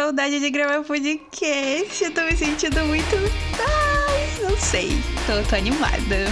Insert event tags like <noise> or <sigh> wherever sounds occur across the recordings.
saudade de gravar podcast. Eu tô me sentindo muito. Ai, não sei. Tô, tô animada.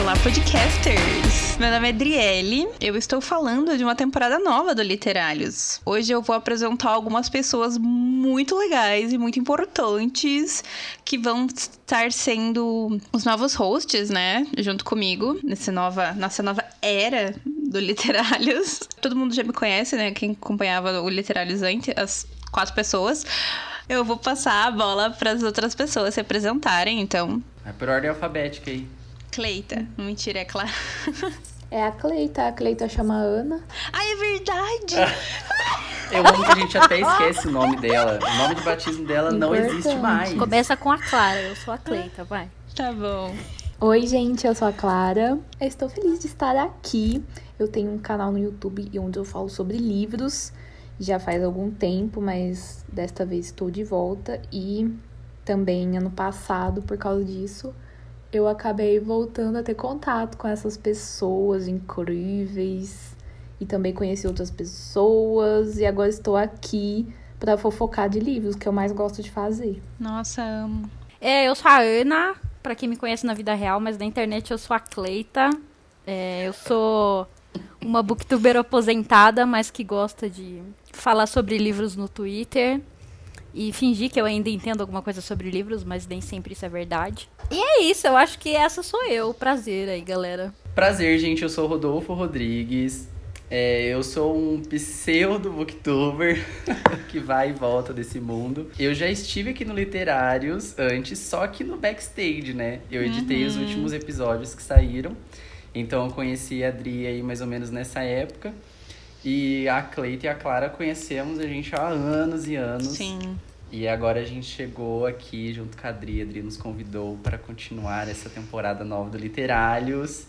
Olá, podcasters! Meu nome é Adriele. Eu estou falando de uma temporada nova do Literários. Hoje eu vou apresentar algumas pessoas muito legais e muito importantes que vão estar sendo os novos hosts, né? Junto comigo, nessa nova, nessa nova era do Literários. <laughs> Todo mundo já me conhece, né? Quem acompanhava o Literários antes, as quatro pessoas. Eu vou passar a bola para as outras pessoas se apresentarem, então. É por ordem alfabética aí. Cleita. Mentira, é Clara. É a Cleita, a Cleita chama Ana. Ai, é verdade! Eu amo que a gente até esquece o nome dela. O nome de batismo dela não existe mais. Começa com a Clara, eu sou a Cleita, vai. Tá bom. Oi, gente, eu sou a Clara. Eu estou feliz de estar aqui. Eu tenho um canal no YouTube onde eu falo sobre livros. Já faz algum tempo, mas desta vez estou de volta. E também ano passado, por causa disso, eu acabei voltando a ter contato com essas pessoas incríveis. E também conheci outras pessoas. E agora estou aqui para fofocar de livros, que eu mais gosto de fazer. Nossa, amo. É, eu sou a Ana, pra quem me conhece na vida real, mas na internet eu sou a Cleita. É, eu sou uma booktuber aposentada, mas que gosta de falar sobre livros no Twitter. E fingir que eu ainda entendo alguma coisa sobre livros, mas nem sempre isso é verdade. E é isso, eu acho que essa sou eu. Prazer aí, galera. Prazer, gente. Eu sou o Rodolfo Rodrigues. É, eu sou um pseudo booktuber <laughs> que vai e volta desse mundo. Eu já estive aqui no Literários antes, só que no backstage, né? Eu editei os últimos episódios que saíram. Então eu conheci a Adri aí mais ou menos nessa época. E a Cleita e a Clara conhecemos a gente há anos e anos. Sim. E agora a gente chegou aqui junto com a Adri. A Adri nos convidou para continuar essa temporada nova do Literários.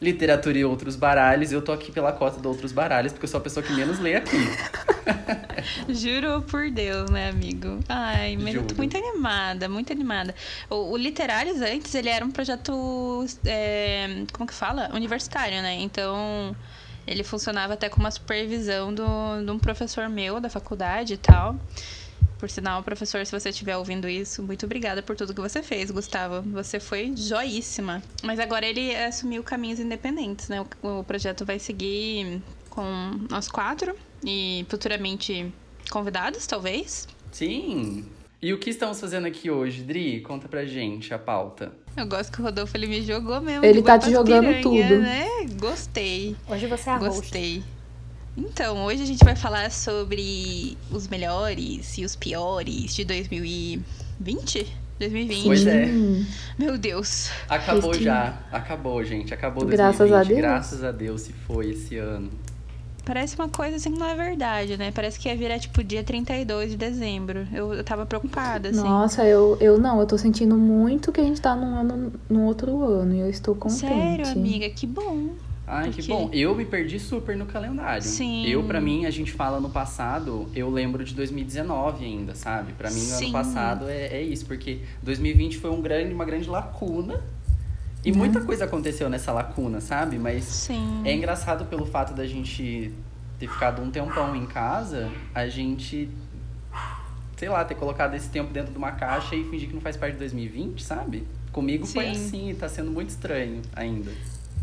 Literatura e outros baralhos. Eu tô aqui pela cota de outros baralhos, porque eu sou a pessoa que menos lê aqui. <laughs> Juro por Deus, né, amigo? Ai, mas eu tô muito animada, muito animada. O, o Literários antes, ele era um projeto, é, como que fala? Universitário, né? Então, ele funcionava até com uma supervisão do, de um professor meu da faculdade e tal. Por sinal, professor, se você estiver ouvindo isso, muito obrigada por tudo que você fez, Gustavo. Você foi joíssima. Mas agora ele assumiu caminhos independentes, né? O, o projeto vai seguir com nós quatro e futuramente convidados, talvez. Sim! E o que estamos fazendo aqui hoje, Dri? Conta pra gente a pauta. Eu gosto que o Rodolfo ele me jogou mesmo. Ele tá te jogando piranha, tudo. Né? Gostei. Hoje você é a host. Gostei. Então, hoje a gente vai falar sobre os melhores e os piores de 2020? 2020. Pois é. Meu Deus. Acabou já. Acabou, gente. Acabou Graças 2020. a Deus. Graças a Deus se foi esse ano. Parece uma coisa assim que não é verdade, né? Parece que ia virar tipo dia 32 de dezembro. Eu, eu tava preocupada, assim. Nossa, eu, eu não, eu tô sentindo muito que a gente tá num ano, num outro ano e eu estou contente. Sério, amiga, que bom. Ai, que Porque- bom. Eu me perdi super no calendário. Sim. Eu, pra mim, a gente fala no passado, eu lembro de 2019 ainda, sabe? Pra mim, Sim. ano passado é, é isso, porque 2020 foi um grande, uma grande lacuna. E Né? muita coisa aconteceu nessa lacuna, sabe? Mas Sim. é engraçado pelo fato da gente ter ficado um tempão em casa, a gente, sei lá, ter colocado esse tempo dentro de uma caixa e fingir que não faz parte de 2020, sabe? Comigo foi Sim. assim, tá sendo muito estranho ainda.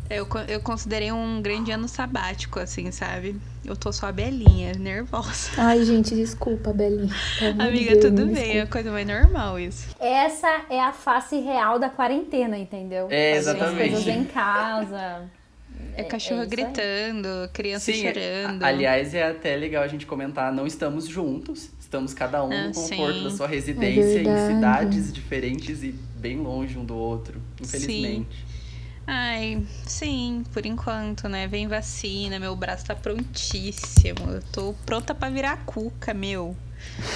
Eu, eu considerei um grande ano sabático, assim, sabe? Eu tô só a Belinha, nervosa. Ai, gente, desculpa, Belinha. Amiga, Deus, tudo bem, é desculpa. a coisa mais normal isso. Essa é a face real da quarentena, entendeu? É, Fazer as exatamente. coisas em casa. É, cachorro isso aí. gritando, criança Sim, chorando. a- aliás, é até legal a gente comentar, não estamos juntos, estamos cada um Ah, no conforto sim. da sua residência, em verdade. cidades diferentes e bem longe um do outro, infelizmente. Ai, sim, por enquanto, né? Vem vacina, meu braço tá prontíssimo. Eu tô pronta pra virar cuca, meu.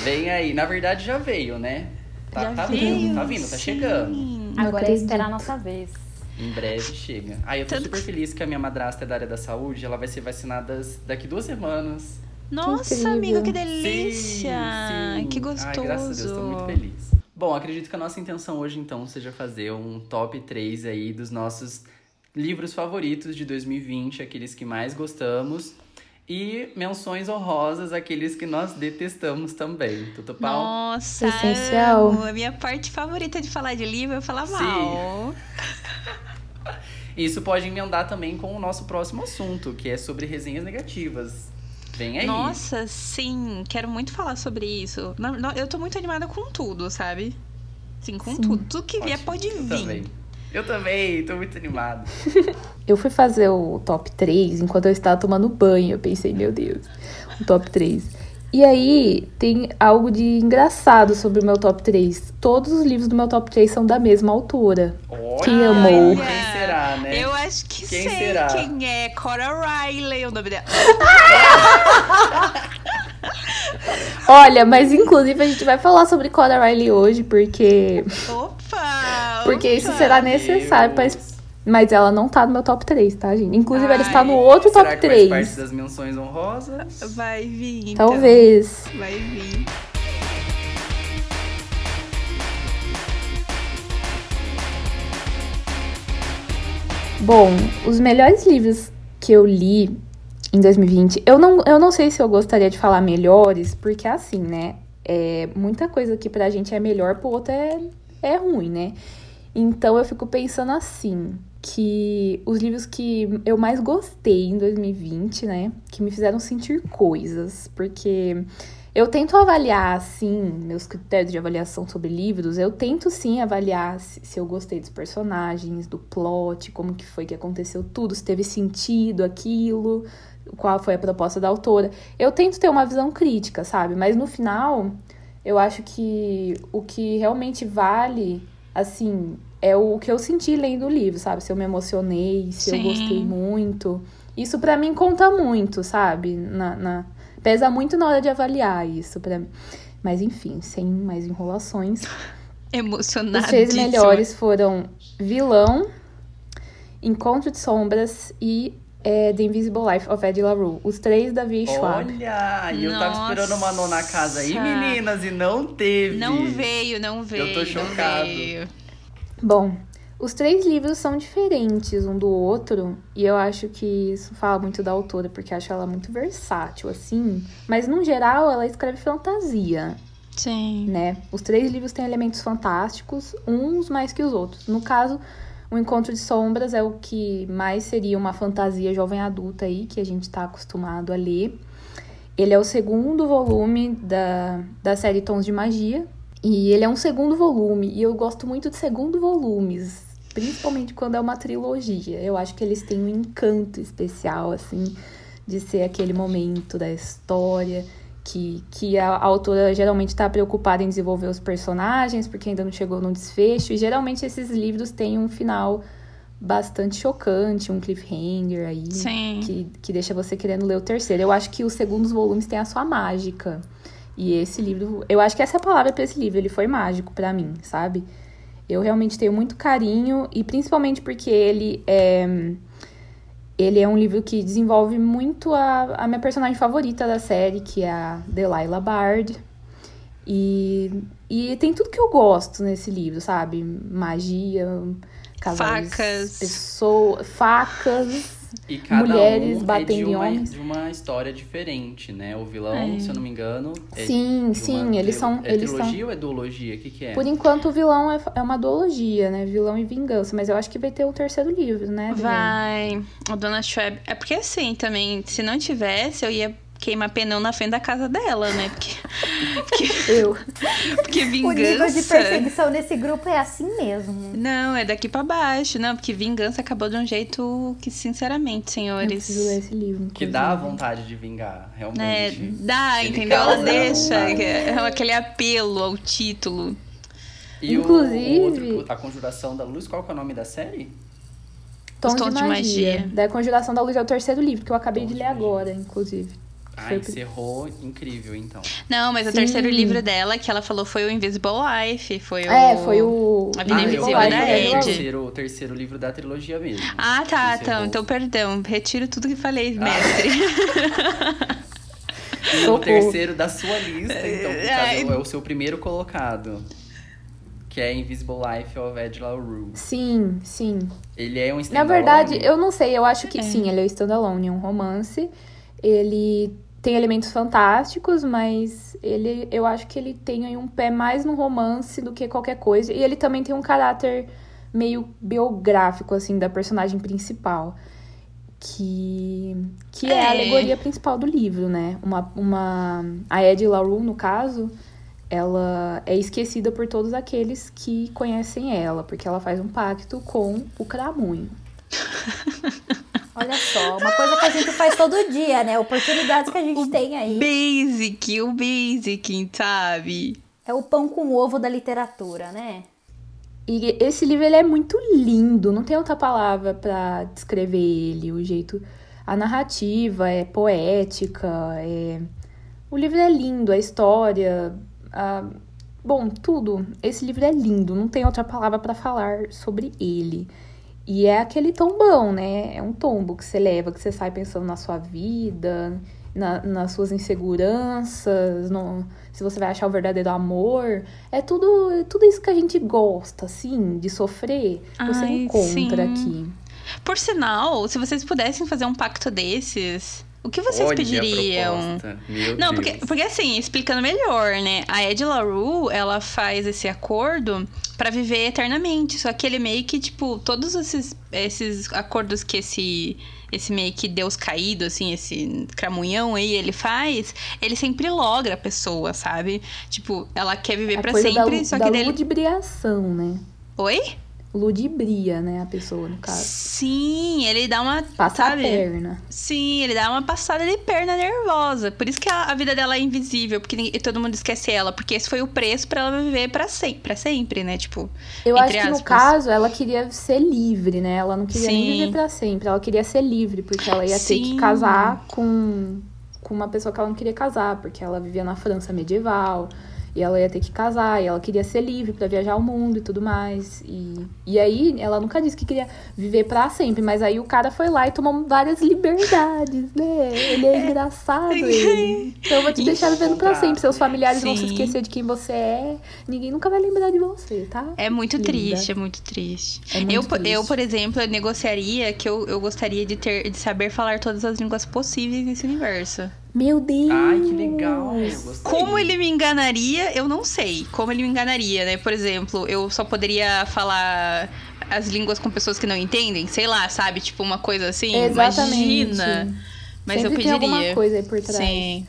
Vem aí, na verdade já veio, né? Tá, Já tá veio, vindo, tá vindo, tá sim. chegando. Agora é esperar a nossa vez. Em breve chega. Ah, eu tô Tanto super que- feliz que a minha madrasta é da área da saúde, ela vai ser vacinada daqui duas semanas. Nossa, incrível. amigo, que Sim, delícia! sim. Que gostoso. Ai, graças a Deus, tô muito feliz. Bom, acredito que a nossa intenção hoje, então, seja fazer um top 3 aí dos nossos livros favoritos de 2020, aqueles que mais gostamos. E menções honrosas, aqueles que nós detestamos também. Tudo pau? Nossa, Essencial. amo. a minha parte favorita de falar de livro é falar Sim. mal. Isso pode emendar também com o nosso próximo assunto, que é sobre resenhas negativas. Vem aí. Nossa, sim, quero muito falar sobre isso. Eu tô muito animada com tudo, sabe? Sim, com Sim. tudo. Tudo que vier pode Eu vir. também. Eu também, tô muito animado. <laughs> Eu fui fazer o top 3 enquanto eu estava tomando banho. Eu pensei, meu Deus, o top 3. E aí, tem algo de engraçado sobre o meu top 3. Todos os livros do meu top 3 são da mesma autora. Olha, Quem amou? Quem será, né? Eu acho que Quem sei será? quem é. Cora Riley, o nome dela. <laughs> Olha, mas inclusive a gente vai falar sobre Cora Riley hoje, porque, Opa! porque isso opa. será necessário pra. Mas ela não tá no meu top 3, tá, gente? Inclusive, ela está no Ai, outro Será top que faz parte 3. das menções honrosas? Vai vir, então. Talvez. Vai vir. Bom, os melhores livros que eu li em 2020, eu não, eu não sei se eu gostaria de falar melhores, porque assim, né? É, muita coisa que pra gente é melhor, pro outro é, é ruim, né? Então eu fico pensando assim, que os livros que eu mais gostei em 2020, né? Que me fizeram sentir coisas, porque eu tento avaliar, assim, meus critérios de avaliação sobre livros, eu tento sim avaliar se, se eu gostei dos personagens, do plot, como que foi que aconteceu tudo, se teve sentido aquilo, qual foi a proposta da autora. Eu tento ter uma visão crítica, sabe? Mas no final, eu acho que o que realmente vale, assim, é o que eu senti lendo o livro, sabe? Se eu me emocionei, se eu Sim. gostei muito. Isso pra mim conta muito, sabe? Na, na- Pesa muito na hora de avaliar isso pra mim. Mas enfim, sem mais enrolações. Emocionada. <laughs> Os três melhores foram Vilão, Encontro de Sombras e é, The Invisible Life of Eddie LaRue. Os três da V. Schwab. Olha, e eu tava esperando uma nona casa aí, Nossa. meninas, e não teve. Não veio, não veio. tô não chocado. veio. Bom, os três livros são diferentes um do outro, e eu acho que isso fala muito da autora, porque acho ela muito versátil, assim. Mas, no geral, ela escreve fantasia, Sim. né? Os três livros têm elementos fantásticos, uns mais que os outros. No caso, o Encontro de Sombras é o que mais seria uma fantasia jovem adulta aí, que a gente tá acostumado a ler. Ele é o segundo volume da, da série Tons de Magia. E ele é um segundo volume. E eu gosto muito de segundo volumes. Principalmente quando é uma trilogia. Eu acho que eles têm um encanto especial, assim, de ser aquele momento da história. Que, que a, a autora geralmente está preocupada em desenvolver os personagens, porque ainda não chegou no desfecho. E geralmente esses livros têm um final bastante chocante, um cliffhanger aí Sim. que, que deixa você querendo ler o terceiro. Eu acho que os segundos volumes têm a sua mágica. E esse livro, eu acho que essa é a palavra pra esse livro, ele foi mágico pra mim, sabe? Eu realmente tenho muito carinho e principalmente porque ele é ele é um livro que desenvolve muito a, a minha personagem favorita da série, que é a Delilah Bard. E, e tem tudo que eu gosto nesse livro, sabe? Magia, casais, Facas. pessoas, facas, E cada Mulheres um batendo é de em uma, homens. de uma história diferente, né? O vilão, É. se eu não me engano. É Sim, sim, uma eles são- É eles são- trilogia ou é duologia? O que, que é? Por enquanto, o vilão é, é uma duologia, né? Vilão e vingança. Mas eu acho que vai ter o terceiro livro, né? Vai. A dona Schwab. É porque assim também, se não tivesse, eu ia queimar pneu na frente da casa dela, né? Porque, porque, Eu. porque O nível de vingança. perseguição nesse grupo é assim mesmo. Não, é daqui pra baixo. Não, porque vingança acabou de um jeito que, sinceramente, Eu preciso ler senhores. esse livro. Que dá vontade de vingar, Né, realmente. dá, Ele entendeu? Ela deixa é aquele apelo ao título. E o- Inclusive- o outro, a Conjuração da Luz, qual que é o nome da série? Tons de, de magia. Magia. Da Conjuração da Luz é o terceiro livro, que eu acabei Tons de de ler Magia. agora, inclusive. Ah, Foi- encerrou incrível, então. Não, mas o Sim. terceiro livro dela, que ela falou, foi o Invisible Life. Foi o... É, foi o. A Vida ah, Invisível da que é o Ed. terceiro, o terceiro livro da trilogia mesmo. Ah, tá, então, então perdão. Retiro tudo que falei, Ah. mestre. <laughs> E o terceiro da sua lista, então, caso, é o seu primeiro colocado. que é Invisible Life of Ed LaRue. Sim, sim. Ele é um Na standalone? verdade, eu não sei, eu acho que É. sim, ele é standalone, é um romance. Ele tem elementos fantásticos, mas ele, eu acho que ele tem aí um pé mais no romance do que qualquer coisa. E ele também tem um caráter meio biográfico, assim, da personagem principal. Que, que é. a É. alegoria principal do livro, né? Uma, uma, a Ed LaRue, no caso, ela é esquecida por todos aqueles que conhecem ela, porque ela faz um pacto com o Cramunho. <laughs> Olha só, uma coisa que a gente faz todo dia, né? Oportunidades que a gente tem aí. Basic, o basic, sabe? É o pão com ovo da literatura, né? E esse livro ele é muito lindo, não tem outra palavra pra descrever ele, o jeito a narrativa é poética, é o livro é lindo, a história, a... bom, tudo. Esse livro é lindo, não tem outra palavra pra falar sobre ele. E é aquele tombão, né? É um tombo que você leva, que você sai pensando na sua vida, na- nas suas inseguranças, no, se você vai achar o verdadeiro amor. É tudo, tudo isso que a gente gosta, assim, de sofrer. Você Ai, encontra sim. aqui. Por sinal, se vocês pudessem fazer um pacto desses, o que vocês Olha pediriam? Não, Deus. porque, porque assim, explicando melhor, né? A Ed LaRue, ela faz esse acordo pra viver eternamente. Só que ele meio que, tipo, todos esses, esses acordos que esse, esse meio que Deus caído, assim, esse cramunhão aí, ele faz, ele sempre logra a pessoa, sabe? Tipo, ela quer viver A pra coisa sempre, da, só da que dele. ludibriação, né? Oi? Ludibria, né, a pessoa, no caso. Sim, ele dá uma. Passa a sabe? perna. Sim, ele dá uma passada de perna nervosa. Por isso que a, a vida dela é invisível, porque ninguém- todo mundo esquece ela. Porque esse foi o preço pra ela viver pra sempre, pra sempre, né? Tipo, Eu acho que no caso ela queria ser livre, né? Ela não queria nem Sim. viver pra sempre. Ela queria ser livre, porque ela ia ter que Sim. casar com, com uma pessoa que ela não queria casar, porque ela vivia na França medieval. E ela ia ter que casar, e ela queria ser livre pra viajar o mundo e tudo mais. E, e aí, ela nunca disse que queria viver pra sempre, mas aí o cara foi lá e tomou várias liberdades, né? Ele é engraçado, ele. Então eu vou te deixar vivendo pra sempre. Seus familiares vão se Sim. esquecer de quem você é. Ninguém nunca vai lembrar de você, tá? é muito Linda. triste, é muito triste. É muito eu, triste. eu, por exemplo, eu negociaria que eu, eu gostaria de ter de saber falar todas as línguas possíveis nesse universo. Meu Deus! Ai, que legal. Como ele me enganaria, eu não sei. Como ele me enganaria, né? Por exemplo, eu só poderia falar as línguas com pessoas que não entendem, sei lá, sabe? Tipo uma coisa assim. Exatamente. Imagina. Mas Sempre eu tem alguma pediria. coisa aí por trás. Sim.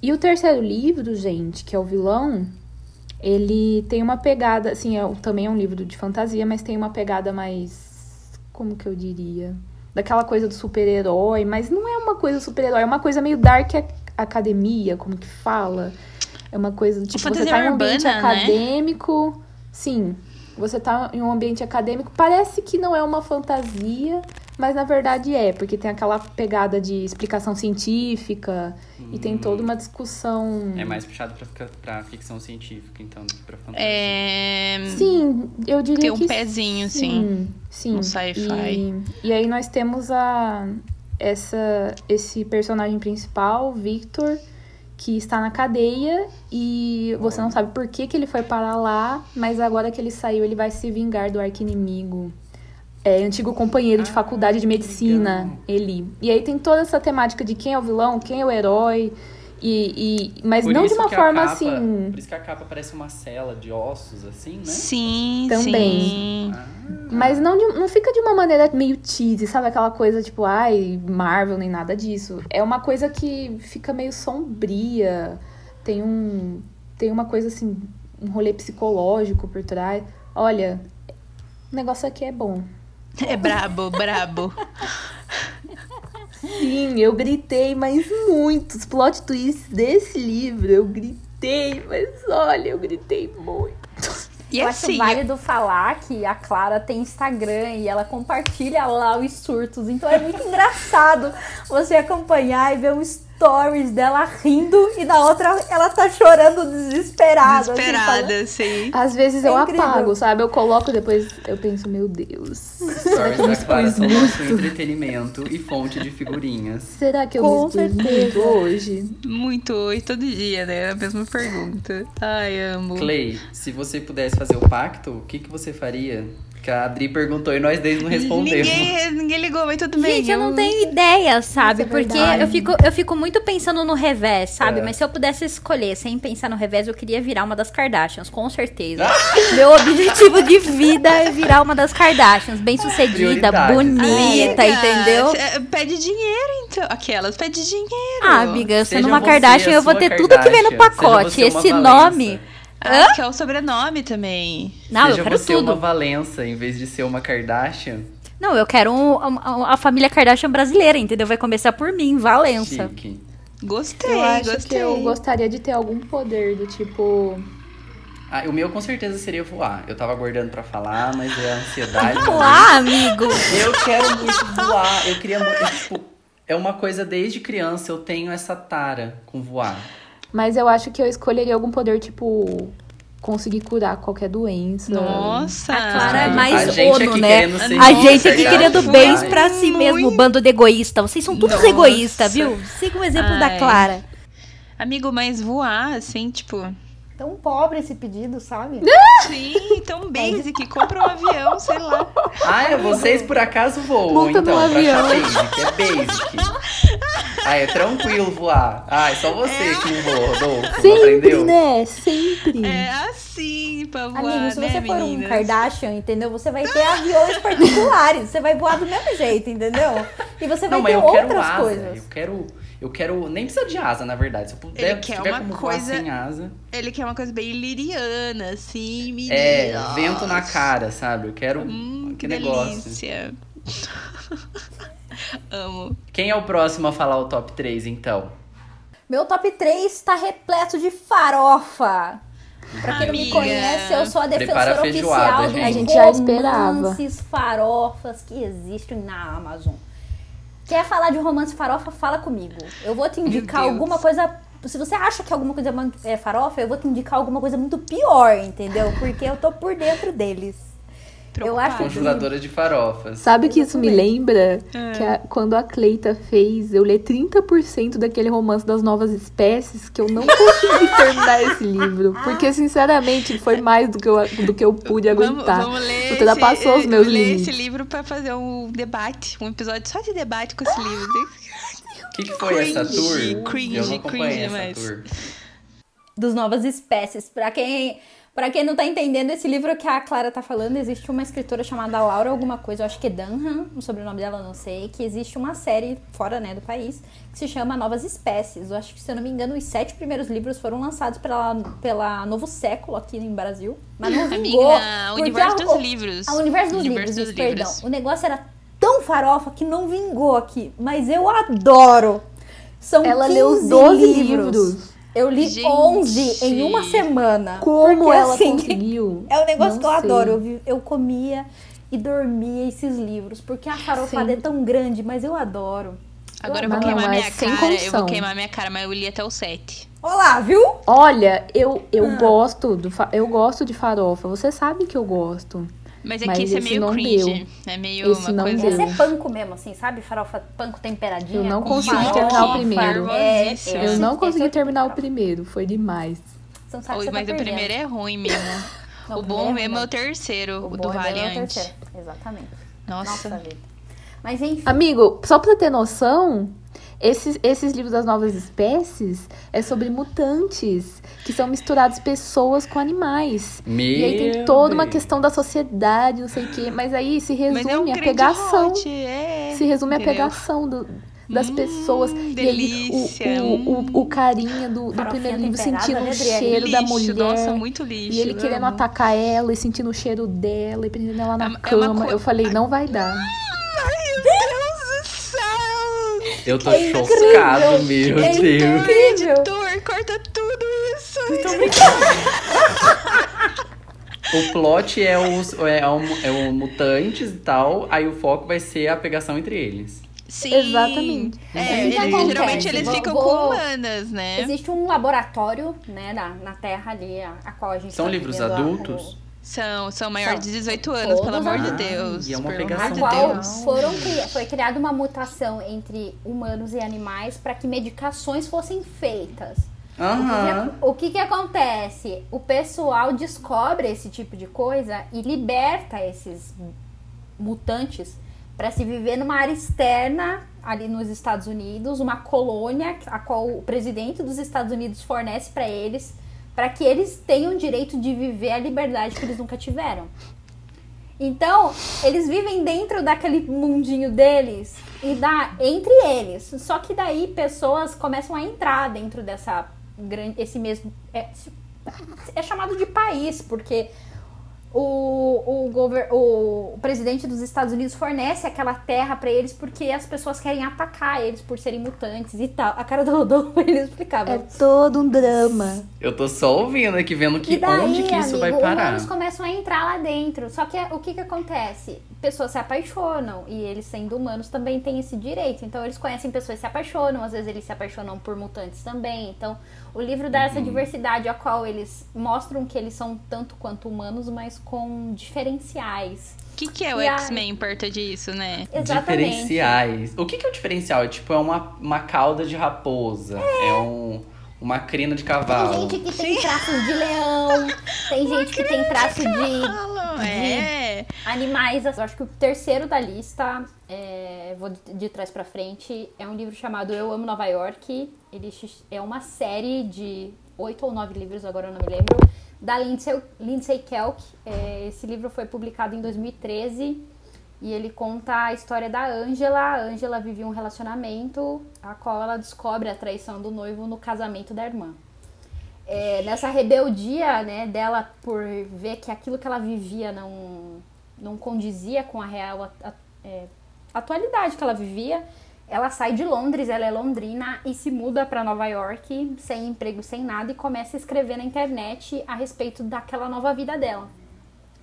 E o terceiro livro, gente, que é o vilão, ele tem uma pegada, assim, é, também é um livro de fantasia, mas tem uma pegada mais. Como que eu diria? Daquela coisa do super-herói, mas não é uma coisa super-herói, é uma coisa meio dark ac- academia, como que fala? É uma coisa, tipo, você tá em um ambiente urbana, né? acadêmico. Sim, você tá em um ambiente acadêmico, parece que não é uma fantasia, mas na verdade é, porque tem aquela pegada de explicação científica e tem toda uma discussão. É mais puxado pra, pra ficção científica, então, do que pra fantasia. É... Sim, eu diria Tem um que pezinho, sim. sim. Um sci-fi. E, e aí nós temos a essa esse personagem principal, Victor, que está na cadeia e você não sabe por que, que ele foi parar lá, mas agora que ele saiu, ele vai se vingar do arqui-inimigo. É, antigo companheiro de Ah, faculdade de medicina, ele. E aí tem toda essa temática de quem é o vilão, quem é o herói, e, e mas Por não de uma forma capa- assim. Por isso que a capa parece uma cela de ossos, assim, né? Sim, Também. sim. Ah, Mas não, de- não fica de uma maneira meio cheesy, sabe? Aquela coisa tipo, ai, Marvel, nem nada disso. É uma coisa que fica meio sombria. Tem um. Tem uma coisa assim, um rolê psicológico por trás. Olha, o negócio aqui é bom. <laughs> É brabo, brabo. Sim, eu gritei, mas muitos plot twists desse livro. Eu gritei, mas olha, eu gritei muito. E eu assim, acho válido falar que a Clara tem Instagram e ela compartilha lá os surtos. Então é muito <laughs> engraçado você acompanhar e ver um stories dela rindo e na outra ela tá chorando desesperada. assim, Desesperada, sim. Às vezes eu É incrível. apago, sabe? Eu coloco depois eu penso, meu Deus. Stories eu da Clara são nosso muito? entretenimento e fonte de figurinhas. Será que eu Com me certeza. muito hoje? Muito hoje, todo dia, né? A mesma pergunta. Ai, amo. Clay, se você pudesse fazer o pacto, o que, que você faria? Que a Adri perguntou e nós dois não respondemos. Ninguém, ninguém ligou, mas tudo bem. Gente, eu não tenho ideia, sabe? É Porque eu fico, eu fico muito pensando no revés, sabe? É. Mas se eu pudesse escolher sem pensar no revés, eu queria virar uma das Kardashians, com certeza. <laughs> Meu objetivo de vida é virar uma das Kardashians, bem sucedida, bonita, Amiga, entendeu? cê- Pede dinheiro, então. Aquelas, pede dinheiro. Ah, amiga, sendo uma Kardashian, eu vou ter tudo que vem no Kardashian. Pacote. Esse Valença. nome. Ah, que é o sobrenome também. Não, Seja eu quero você uma tudo. Valença em vez de ser uma Kardashian. Não, eu quero um- um- a família Kardashian brasileira, entendeu? Vai começar por mim, Valença. Chique. Gostei, Eu acho gostei. que eu gostaria de ter algum poder do tipo. Ah, o meu com certeza seria voar. Eu tava aguardando pra falar, mas é a ansiedade. <laughs> Olá, amigo! Eu quero muito voar. Eu queria muito. Tipo, é uma coisa desde criança. Eu tenho essa tara com voar. Mas eu acho que eu escolheria algum poder, tipo, conseguir curar qualquer doença. Nossa. A Clara é A mais gente aqui né? ser A gente aqui Kardashian. querendo bens pra si muito. mesmo, bando de egoísta. Vocês são todos egoístas, viu? Siga o exemplo da Ai. Clara. Amigo, mas voar, assim, tipo. Tão pobre esse pedido, sabe? <laughs> Sim, tão basic. Compra um avião, sei lá. Ah, é, vocês por acaso voam, Monta então, pra avião. basic. É basic. Ah, é tranquilo voar. Ah, é só você que não voa, Rodolfo. Sempre, aprendeu? né? Sempre. É assim pra voar, Amigo, se né, você for um meninas? Kardashian, entendeu? Você vai ter aviões particulares. Você vai voar do mesmo jeito, entendeu? E você vai Não, mas ter eu quero outras asa. coisas. Eu quero. Eu quero. Nem precisa de asa, na verdade. Se eu puder, Ele se quer tiver uma como coisa- sem asa. Ele quer uma coisa bem liriana, assim, menina. É, vento na cara, sabe? Eu quero. Hum, que que negócio. delícia. <laughs> Amo. Quem é o próximo a falar o top 3, então? Meu top 3 está repleto de farofa. Pra quem não me Amiga. conhece, eu sou a defensora feijoada, oficial dos gente. A gente já esperava. farofas que existem na Amazon. Quer falar de romance farofa? Fala comigo. Eu vou te indicar alguma coisa. Se você acha que alguma coisa é é farofa, eu vou te indicar alguma coisa muito pior, entendeu? Porque eu tô por dentro deles. Eu acho que Conjuradora de farofas. Sabe que isso me lembra? É. Que a- quando a Cleita fez eu ler 30% daquele romance das novas espécies, que eu não consegui <laughs> terminar esse livro. Porque, sinceramente, foi mais do que eu, do que eu pude Vamos, aguentar. vamos ler, Ultrapassou esse, os meus ler limites. esse livro pra fazer um debate, um episódio só de debate com esse livro. <laughs> O que, que foi essa Cringe, tour? cringe, eu não cringe essa demais. tour. dos novas espécies. Pra quem, pra quem não tá entendendo esse livro que a Clara tá falando, existe uma escritora chamada Laura alguma coisa, eu acho que é Dunham, o sobrenome dela eu não sei, que existe uma série fora, né, do país, que se chama Novas Espécies. Eu acho que, se eu não me engano, os sete primeiros livros foram lançados pela, pela Novo Século aqui no Brasil, mas não <laughs> vingou. Amiga, o universo dos o- livros. a universo dos Universo livros, dos isso, perdão. livros. O negócio era tão farofa que não vingou aqui, mas eu adoro. São Ela 15 leu 12 livros. Eu li Gente. 11 em uma semana. Como Porque, ela assim, conseguiu? <laughs> É um negócio Não que eu sei. adoro. Eu, vi- eu comia e dormia esses livros. Porque a farofada Sim. é tão grande, mas eu adoro. Agora eu vou queimar não, minha sem cara. Eu vou condição. queimar minha cara, mas eu li até o 7. Olá, viu? Olha, eu, eu Ah. gosto do eu gosto de farofa. Você sabe que eu gosto. Mas é Mas que esse é meio não cringe. É meio Esse uma não coisa. deu. Esse é panko mesmo, assim, sabe? Farofa panko temperadinha. Eu não consegui farofa. terminar o primeiro. É, é. Eu não esse- consegui é terminar o primeiro, foi demais. Você não sabe Oi, mas tá o primeiro é ruim mesmo. <laughs> Não, o bom é mesmo é o terceiro, O do é é Valiant. terceiro. Exatamente. Nossa. Nossa vida. Mas enfim. Amigo, só pra ter noção, esses, esses livros das novas espécies é sobre mutantes, que são misturados pessoas com animais. Meu e aí tem toda uma Deus. questão da sociedade, não sei o quê. Mas aí se Mas resume é um a pegação. hot, é. Se resume a Entendeu? pegação do- das Hum, pessoas. E aí delícia, o, o, hum. o, o carinha do, do primeiro livro sentindo né, o cheiro da lixo, mulher. Nossa, muito lixo. E ele querendo amo. atacar ela e sentindo o cheiro dela e prendendo ela na É uma- é cama. uma co- Eu falei, não vai dar. Eu tô É chocado, meu É Deus. incrível. Editor, corta tudo isso! <laughs> O plot é os é, um- é um mutantes e tal, aí o foco vai ser a pegação entre eles. Sim. Exatamente. É, O que que eles- acontece? geralmente eles Vou- ficam vou- com humanas, né? Existe um laboratório, né, na, na Terra ali, a, a qual a gente São tá livros vivendo a- adultos? São, são maiores São. de 18 anos, pelo amor de. Deus. E é uma pelo pegação de qual Deus. foram cri- foi criada uma mutação entre humanos e animais para que medicações fossem feitas. Aham. O que, que acontece? O pessoal descobre esse tipo de coisa e liberta esses mutantes para se viver numa área externa ali nos Estados Unidos, uma colônia a qual o presidente dos Estados Unidos fornece para eles, para que eles tenham o direito de viver a liberdade que eles nunca tiveram. Então, eles vivem dentro daquele mundinho deles e dá entre eles. Só que daí pessoas começam a entrar dentro dessa grande esse mesmo é, é chamado de país, porque o, o, gover, o, o presidente dos Estados Unidos fornece aquela terra pra eles porque as pessoas querem atacar eles por serem mutantes e tal. A cara do Rodolfo ele explicava. É todo um drama. Eu tô só ouvindo aqui, vendo que daí, onde que isso vai amigo, parar. humanos começam a entrar lá dentro. Só que o que que acontece? Pessoas se apaixonam e eles sendo humanos também têm esse direito. Então eles conhecem pessoas que se apaixonam, às vezes eles se apaixonam por mutantes também. Então o livro dá Uhum. essa diversidade a qual eles mostram que eles são tanto quanto humanos, mas com diferenciais. O que, que é o a- X-Men perto disso, né? Exatamente. Diferenciais. O que, que é o diferencial? É tipo, é uma, uma cauda de raposa. É, um, uma crina de Tem cavalo. gente que tem traços de leão, tem <laughs> gente que tem traço de Fala, é. Animais, eu acho que o terceiro da lista, é, vou de, de trás pra frente, é um livro chamado Eu Amo Nova York. Ele é uma série de oito ou nove livros, agora eu não me lembro, da Lindsay, Lindsay Kelk. É, esse livro foi publicado em 2013 e ele conta a história da Angela. A Angela vivia um relacionamento a qual ela descobre a traição do noivo no casamento da irmã é, nessa rebeldia né, dela por ver que aquilo que ela vivia não, não condizia com a real a- a- é, atualidade que ela vivia, ela sai de Londres, ela é londrina e se muda para Nova York sem emprego, sem nada e começa a escrever na internet a respeito daquela nova vida dela.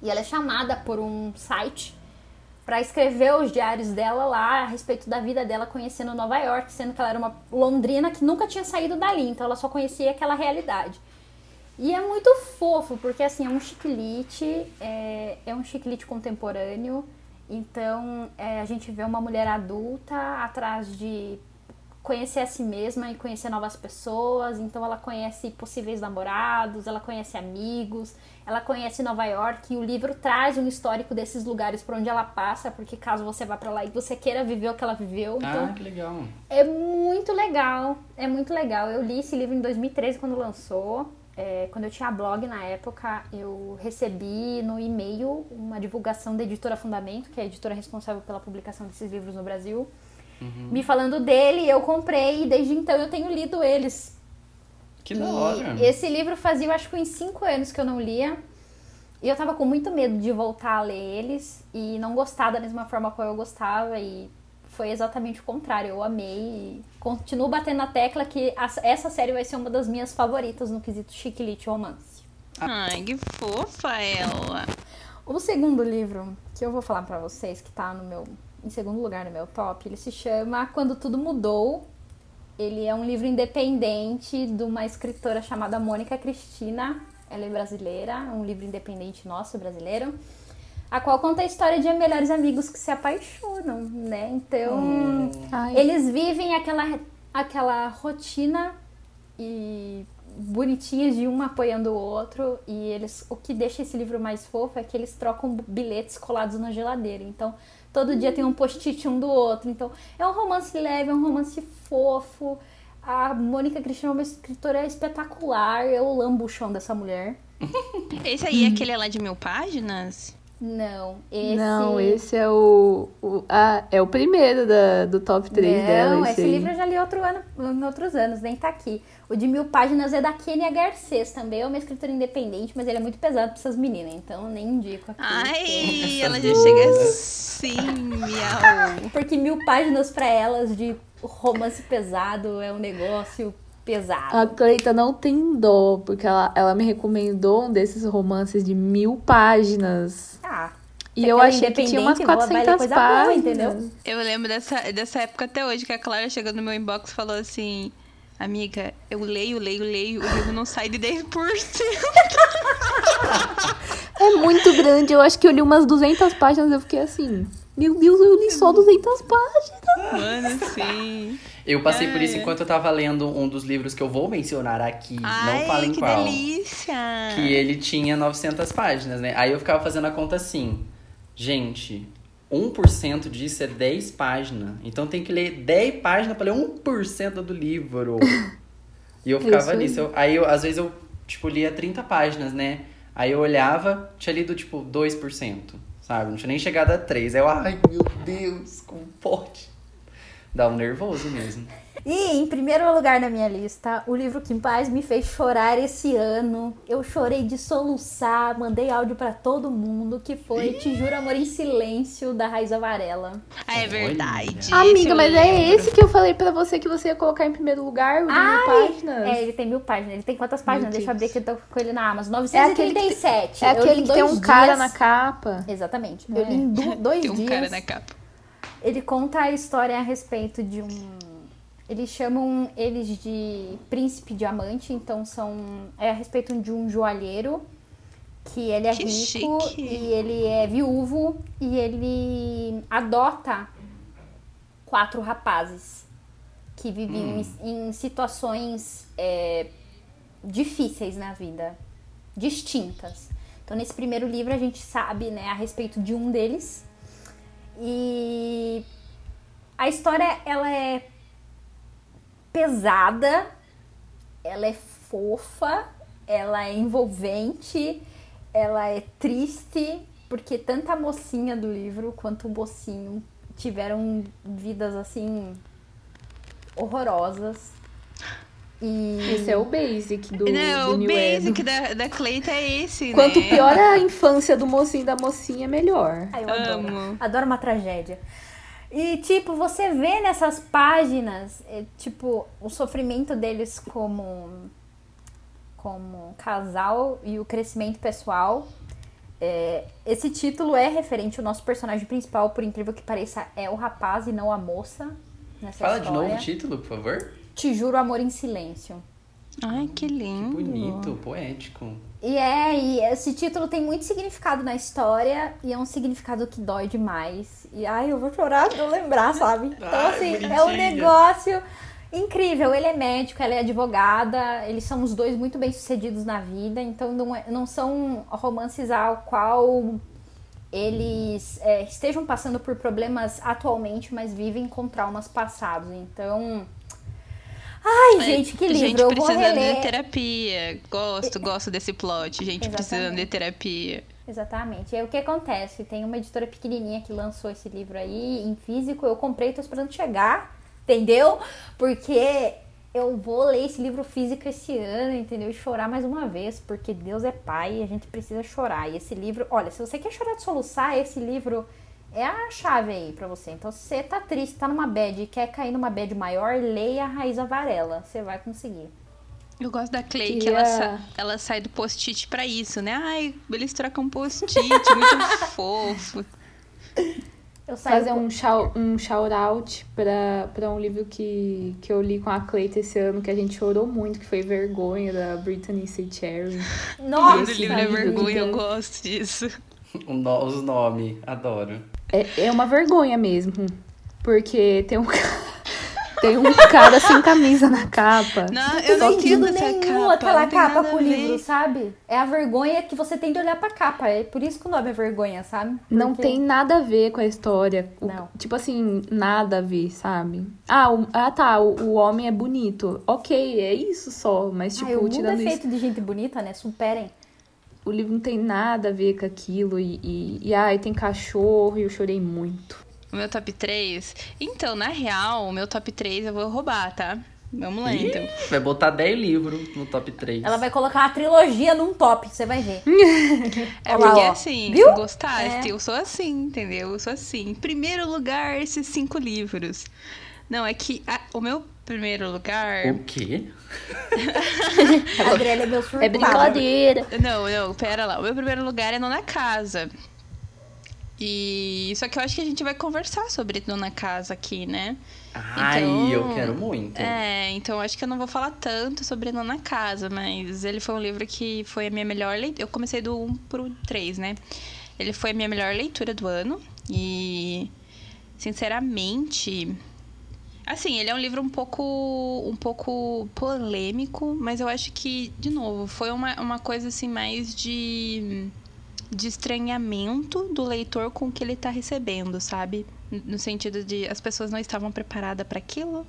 E ela é chamada por um site para escrever os diários dela lá a respeito da vida dela conhecendo Nova York, sendo que ela era uma londrina que nunca tinha saído dali, então ela só conhecia aquela realidade. E é muito fofo, porque assim, é um chiclete, é, é um chiclete contemporâneo, então é, a gente vê uma mulher adulta atrás de conhecer a si mesma e conhecer novas pessoas, então ela conhece possíveis namorados, ela conhece amigos, ela conhece Nova York e o livro traz um histórico desses lugares por onde ela passa, porque caso você vá pra lá e você queira viver o que ela viveu, então Ah, que legal. é muito legal, é muito legal. Eu li esse livro em 2013 quando lançou. É, quando eu tinha blog na época, eu recebi no e-mail uma divulgação da editora Fundamento, que é a editora responsável pela publicação desses livros no Brasil, me falando dele. Eu comprei e desde então eu tenho lido eles. Que da hora. Esse livro fazia, eu acho que uns 5 anos que eu não lia. E eu tava com muito medo de voltar a ler eles e não gostar da mesma forma como eu gostava. E foi exatamente o contrário. Eu amei e continuo batendo na tecla que essa série vai ser uma das minhas favoritas no quesito chiquilite romance. Ai, que fofa ela. O segundo livro que eu vou falar pra vocês, que tá no meu, em segundo lugar no meu top, ele se chama Quando Tudo Mudou. Ele é um livro independente de uma escritora chamada Mônica Cristina. Ela é brasileira, um livro independente nosso, brasileiro. A qual conta a história de melhores amigos que se apaixonam, né? Então, Ai, eles vivem aquela, aquela rotina e bonitinhas de um apoiando o outro e eles o que deixa esse livro mais fofo é que eles trocam bilhetes colados na geladeira então todo dia tem um post-it um do outro então é um romance leve é um romance fofo a Mônica Cristina é uma escritora espetacular eu lambo o chão dessa mulher <laughs> Esse aí é aquele lá de mil páginas? não esse Não, esse é o. o ah, é o primeiro da, do top 3 Não, dela. esse aí. livro eu já li outro ano, em outros anos, nem tá aqui. O de mil páginas é da Kenia Garcês, também é uma escritora independente, mas ele é muito pesado pra essas meninas, então nem indico aqui. Ai, ela já chega assim, miau. Porque, porque mil páginas pra elas de romance pesado é um negócio pesado. A Cleita não tem dó, porque ela, ela me recomendou um desses romances de mil páginas. Ah, E eu ela é achei que tinha umas independente, ela vai ler 400 coisa boa, páginas. entendeu? Eu lembro dessa, dessa época até hoje, que a Clara chegou no meu inbox e falou assim... Amiga, eu leio, leio, leio, o livro não sai de 10%. É muito grande. Eu acho que eu li umas 200 páginas eu fiquei assim... Meu Deus, eu li só 200 páginas. Mano, sim. Eu passei por isso Ai. enquanto eu tava lendo um dos livros que eu vou mencionar aqui. Ai, não falem que qual. delícia. Que ele tinha 900 páginas, né? Aí eu ficava fazendo a conta assim. Gente, 1% disso é 10 páginas. Então tem que ler 10 páginas pra ler 1% do livro. <laughs> E eu ficava Isso nisso. Eu- aí eu, às vezes eu, tipo, lia 30 páginas, né? Aí eu olhava, tinha lido, tipo, 2%, sabe? Não tinha nem chegado a 3. Aí eu, ai meu Deus, como pode? Dá um nervoso mesmo. E em primeiro lugar na minha lista, o livro que mais me fez chorar esse ano. Eu chorei de soluçar, mandei áudio pra todo mundo, que foi Te Juro Amor em Silêncio, da Raíza Varela. Ah, é verdade. Amiga, mas é lembro. esse que eu falei pra você que você ia colocar em primeiro lugar, o de mil páginas. É, ele tem mil páginas. Ele tem quantas páginas? Deixa eu abrir que eu tô com ele na Amazon. É aquele que tem- 937. É aquele que tem dois um cara dias. na capa. Exatamente. Não Eu li em é? <laughs> dois Tem um dias. cara na capa. Ele conta a história a respeito de um. Eles chamam eles de príncipe diamante, então são. É a respeito de um joalheiro que ele é Que rico chique. e ele é viúvo e ele adota quatro rapazes que viviam em, em situações é, difíceis na vida, distintas. Então, nesse primeiro livro, a gente sabe né, a respeito de um deles. E a história, ela é pesada, ela é fofa, ela é envolvente, ela é triste, porque tanto a mocinha do livro quanto o mocinho tiveram vidas assim horrorosas. E Esse é o basic do, Não, do o New basic Edo. da, da Cleita é esse, Quanto né? pior a infância do mocinho e da mocinha, melhor. Ai, eu adoro. Amo. Adoro uma tragédia. E, tipo, você vê nessas páginas, é, tipo, o sofrimento deles como, como casal e o crescimento pessoal. É, esse título é referente ao nosso personagem principal, por incrível que pareça, é o rapaz e não a moça. Nessa Fala de história. novo o título, por favor. Te juro amor em silêncio. Ai, que lindo. Bonito, poético. E é, e esse título tem muito significado na história e é um significado que dói demais. E ai, eu vou chorar de eu lembrar, sabe? Então, Ai, assim, é um negócio incrível. Ele é médico, ela é advogada, eles são os dois muito bem sucedidos na vida, então não, é- não são romances ao qual eles é, estejam passando por problemas atualmente, mas vivem com traumas passados. Então. Ai, gente, que livro! Gente precisando de terapia. Gosto, gosto desse plot. Gente precisando de Exatamente. terapia. Exatamente. E aí o que acontece? Tem uma editora pequenininha que lançou esse livro aí em físico. Eu comprei, tô esperando chegar, entendeu? Porque eu vou ler esse livro físico esse ano, entendeu? E chorar mais uma vez, porque Deus é pai e a gente precisa chorar. E esse livro, olha, se você quer chorar de soluçar, esse livro é a chave aí pra você. Então, se você tá triste, tá numa bad e quer cair numa bad maior, leia a Raíza Varela. Você vai conseguir. Eu gosto da Clay, que Queria- ela, sa- ela sai do post-it pra isso, né? Ai, eles trocam post-it, <laughs> muito fofo. Eu saio Fazer um, um shout-out pra, pra um livro que, que eu li com a Cleita esse ano, que a gente chorou muito, que foi Vergonha, da Brittany C. Cherry. Nossa, o livro é livro vergonha, eu gosto disso. <laughs> Os nomes, adoro. É, é uma vergonha mesmo, porque tem um, <laughs> tem um cara sem camisa na capa. Não, Não eu não tem sentido entendo essa capa. aquela não capa com o livro, sabe? É a vergonha que você tem de olhar pra capa. É por isso que o nome é vergonha, sabe? Não Porque- tem nada a ver com a história. O- Não. Tipo assim, nada a ver, sabe? Ah, o- ah tá, o, o homem é bonito. Ok, é isso só. Mas, tipo, Ai, o mundo é tirando isso, feito de gente bonita, né? Superem. O livro não tem nada a ver com aquilo. E, e, e ai, tem cachorro e eu chorei muito. O meu top 3? Então, na real, o meu top 3 eu vou roubar, tá? Vamos lá, então. Vai botar 10 livros no top 3. Ela vai colocar uma trilogia num top, você vai ver. <laughs> É Olha lá, porque ó. assim, Viu? se gostasse, É. eu sou assim, entendeu? Eu sou assim. Em primeiro lugar, esses cinco livros. Não, é que a- o meu primeiro lugar. O quê? <laughs> A Adriele é meu surtado. É brincadeira. Não, não, pera lá. O meu primeiro lugar é Nona Casa. E só que eu acho que a gente vai conversar sobre Dona Casa aqui, né? Ai, Então, eu quero muito. É, então acho que eu não vou falar tanto sobre Nona Casa, mas ele foi um livro que foi a minha melhor leitura. Eu comecei do 1 pro 3, né? Ele foi a minha melhor leitura do ano e sinceramente, assim, ele é um livro um pouco um pouco polêmico, mas eu acho que de novo, foi uma, uma coisa assim mais de de estranhamento do leitor com o que ele tá recebendo, sabe? No sentido de as pessoas não estavam preparadas para aquilo,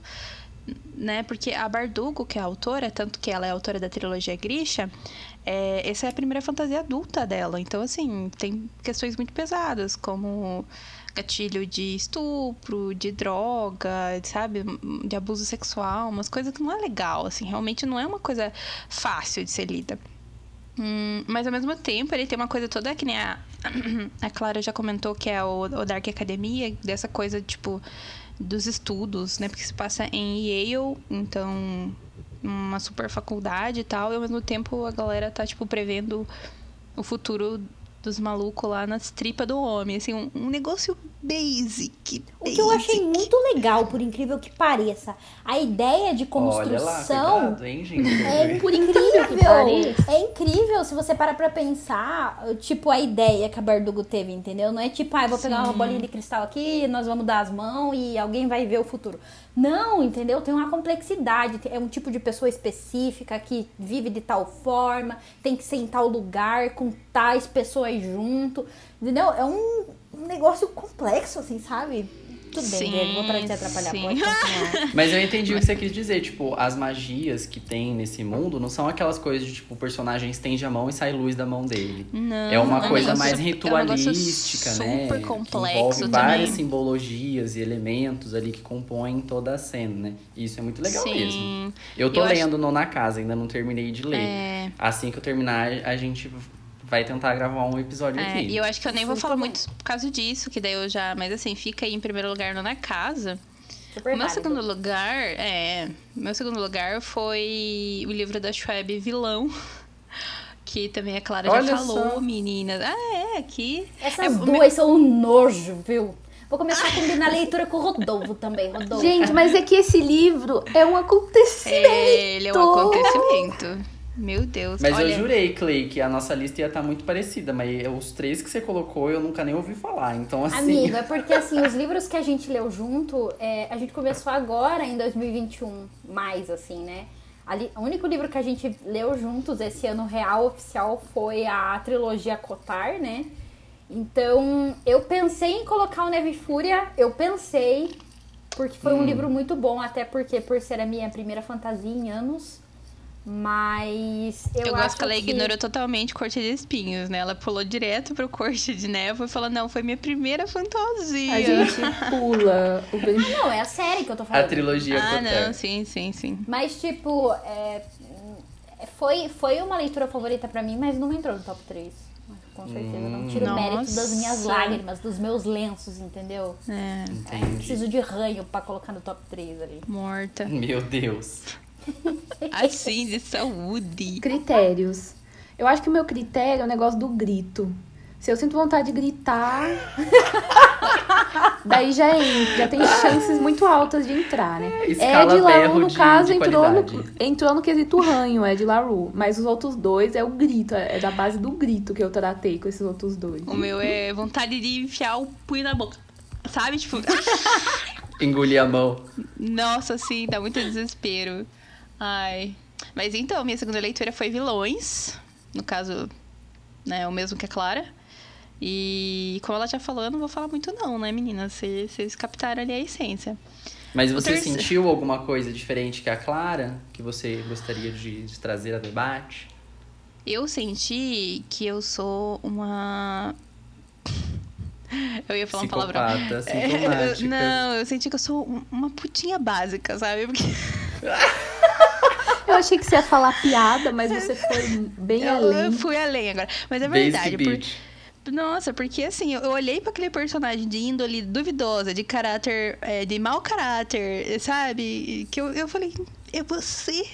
né? Porque a Bardugo, que é a autora, tanto que ela é autora da trilogia Grisha, é, essa é a primeira fantasia adulta dela. Então, assim, tem questões muito pesadas, como gatilho de estupro, de droga, sabe? De abuso sexual, umas coisas que não é legal, assim. Realmente não é uma coisa fácil de ser lida. Hum, mas ao mesmo tempo, ele tem uma coisa toda que nem a, <clears throat> a Clara já comentou, que é o, o Dark Academia, dessa coisa, tipo, dos estudos, né? Porque se passa em Yale, então uma super faculdade e tal, e ao mesmo tempo a galera tá, tipo, prevendo o futuro dos malucos lá nas tripas do homem, assim, um, um negócio basic, O que eu achei muito legal, por incrível que pareça, a ideia de Olha lá, construção cuidado, hein, gente? é <laughs> que incrível. pareça. É incrível se você parar pra pensar, tipo, a ideia que a Bardugo teve, entendeu? Não é tipo, ah, eu vou pegar uma bolinha de cristal aqui, nós vamos dar as mãos e alguém vai ver o futuro. Não, entendeu? Tem uma complexidade, é um tipo de pessoa específica que vive de tal forma, tem que ser em tal lugar, com tais pessoas junto, entendeu? É um, negócio complexo, assim, sabe? Tudo bem, Sim, Diego, vou parar de te atrapalhar, sim. pode continuar. <laughs> Mas eu entendi o que você quis dizer. Tipo, as magias que tem nesse mundo não são aquelas coisas de, tipo, o personagem estende a mão e sai luz da mão dele. Não, é uma um coisa mais é um ritualística, né? Super que complexo envolve várias também. simbologias e elementos ali que compõem toda a cena, né? E isso é muito legal Sim. mesmo. Eu tô Eu acho- lendo no Na Casa, ainda não terminei de ler. É. Assim que eu terminar, a gente vai tentar gravar um episódio É, aqui. e eu acho que eu nem vou falar muito por causa disso, que daí eu já. Mas assim, fica aí em primeiro lugar no Na Casa. Super O meu válido. segundo lugar, é. Meu segundo lugar foi o livro da Schwab Vilão. <laughs> Que também a Clara Olha já falou, só. meninas. Ah, é, aqui. Essas é, duas são um nojo, viu? Vou começar a combinar a leitura com o Rodolfo também, Rodolfo. <laughs> Gente, mas é que esse livro é um acontecimento. É, ele é um acontecimento. Meu Deus. Mas olha, eu jurei, Clay, que a nossa lista ia estar muito parecida, mas os três que você colocou eu nunca nem ouvi falar. Então, assim. Amigo, é porque assim, <laughs> os livros que a gente leu junto, é, a gente começou agora em 2021, mais assim, né? Ali, o único livro que a gente leu juntos esse ano real oficial foi a trilogia Cotar, né? Então, eu pensei em colocar o Neve e Fúria, eu pensei, porque foi um livro muito bom, até porque por ser a minha primeira fantasia em anos. Mas eu, Eu, acho gosto que ela que... ignorou totalmente Corte de Espinhos, né? Ela pulou direto pro Corte de Névoa e falou: Não, foi minha primeira fantasia. A gente pula o bem- Não, é a série que eu tô A falando. trilogia Ah, não, sim, sim, sim. Mas, tipo, é, foi, foi uma leitura favorita pra mim, mas não entrou no top 3. Com certeza. não tiro o mérito das minhas lágrimas, dos meus lenços, entendeu? É, Entendi. Preciso de ranho pra colocar no top 3 ali. morta. Meu Deus. <laughs> Assim, de saúde. Critérios. Eu acho que o meu critério é o negócio do grito. Se eu sinto vontade de gritar, <laughs> daí já entra, já tem chances muito altas de entrar, né? Escala Ed Laru, no de- caso, de entrou no, entrou no quesito ranho, Ed Laru. Mas os outros dois é o grito, é da base do grito que eu tratei com esses outros dois. O meu é vontade de enfiar o punho na boca. Sabe? Tipo, Engolir a mão. nossa, assim, dá muito desespero. Ai. Mas então, minha segunda leitura foi Vilões. No caso, né, o mesmo que a Clara. E como ela já falou, eu não vou falar muito não, né, meninas? Vocês captaram ali a essência. Mas você terceiro- sentiu alguma coisa diferente que a Clara? Que você gostaria de, de trazer a debate? Eu senti que eu sou uma. <laughs> Eu ia falar uma palavrão. É, <laughs> não, eu senti que eu sou um- uma putinha básica, sabe? Porque <laughs> achei que você ia falar piada, mas você <laughs> foi bem eu, além. eu fui além agora. Mas é verdade. por-. Nossa, porque assim, eu olhei pra aquele personagem de índole duvidosa, de caráter, é, de mau caráter, sabe? Que eu, eu falei, é você.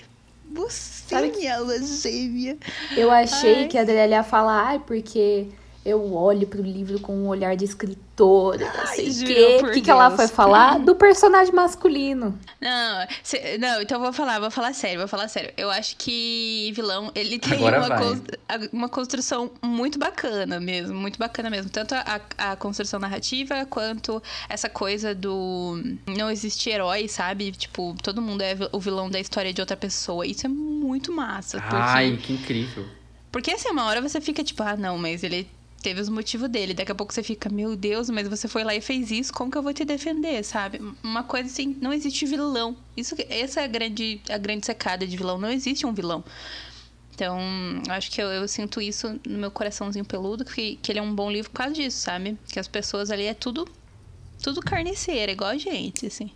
Você, Sabe que- minha alma gêmea. Eu achei Ai. que a Adriele ia falar, ai, porque eu olho pro livro com um olhar de escritora, não sei o O que, que ela foi falar? <laughs> Do personagem masculino. Não, cê- não, então eu vou falar, vou falar sério, vou falar sério. Eu acho que vilão, ele tem Agora uma, uma construção muito bacana mesmo, muito bacana mesmo. Tanto a, a construção narrativa, quanto essa coisa do não existir herói, sabe? Tipo, todo mundo é o vilão da história de outra pessoa. Isso é muito massa. Porque, Ai, que incrível. porque assim, uma hora você fica tipo, ah, não, mas ele teve os motivos dele. Daqui a pouco você fica, meu Deus, mas você foi lá e fez isso, como que eu vou te defender, sabe? Uma coisa assim, não existe vilão. Isso, que- essa é a grande, a grande secada de vilão. Não existe um vilão. Então, acho que eu, eu sinto isso no meu coraçãozinho peludo, que, que ele é um bom livro por causa disso, sabe? Que as pessoas ali é tudo, tudo carniceira, igual a gente, assim.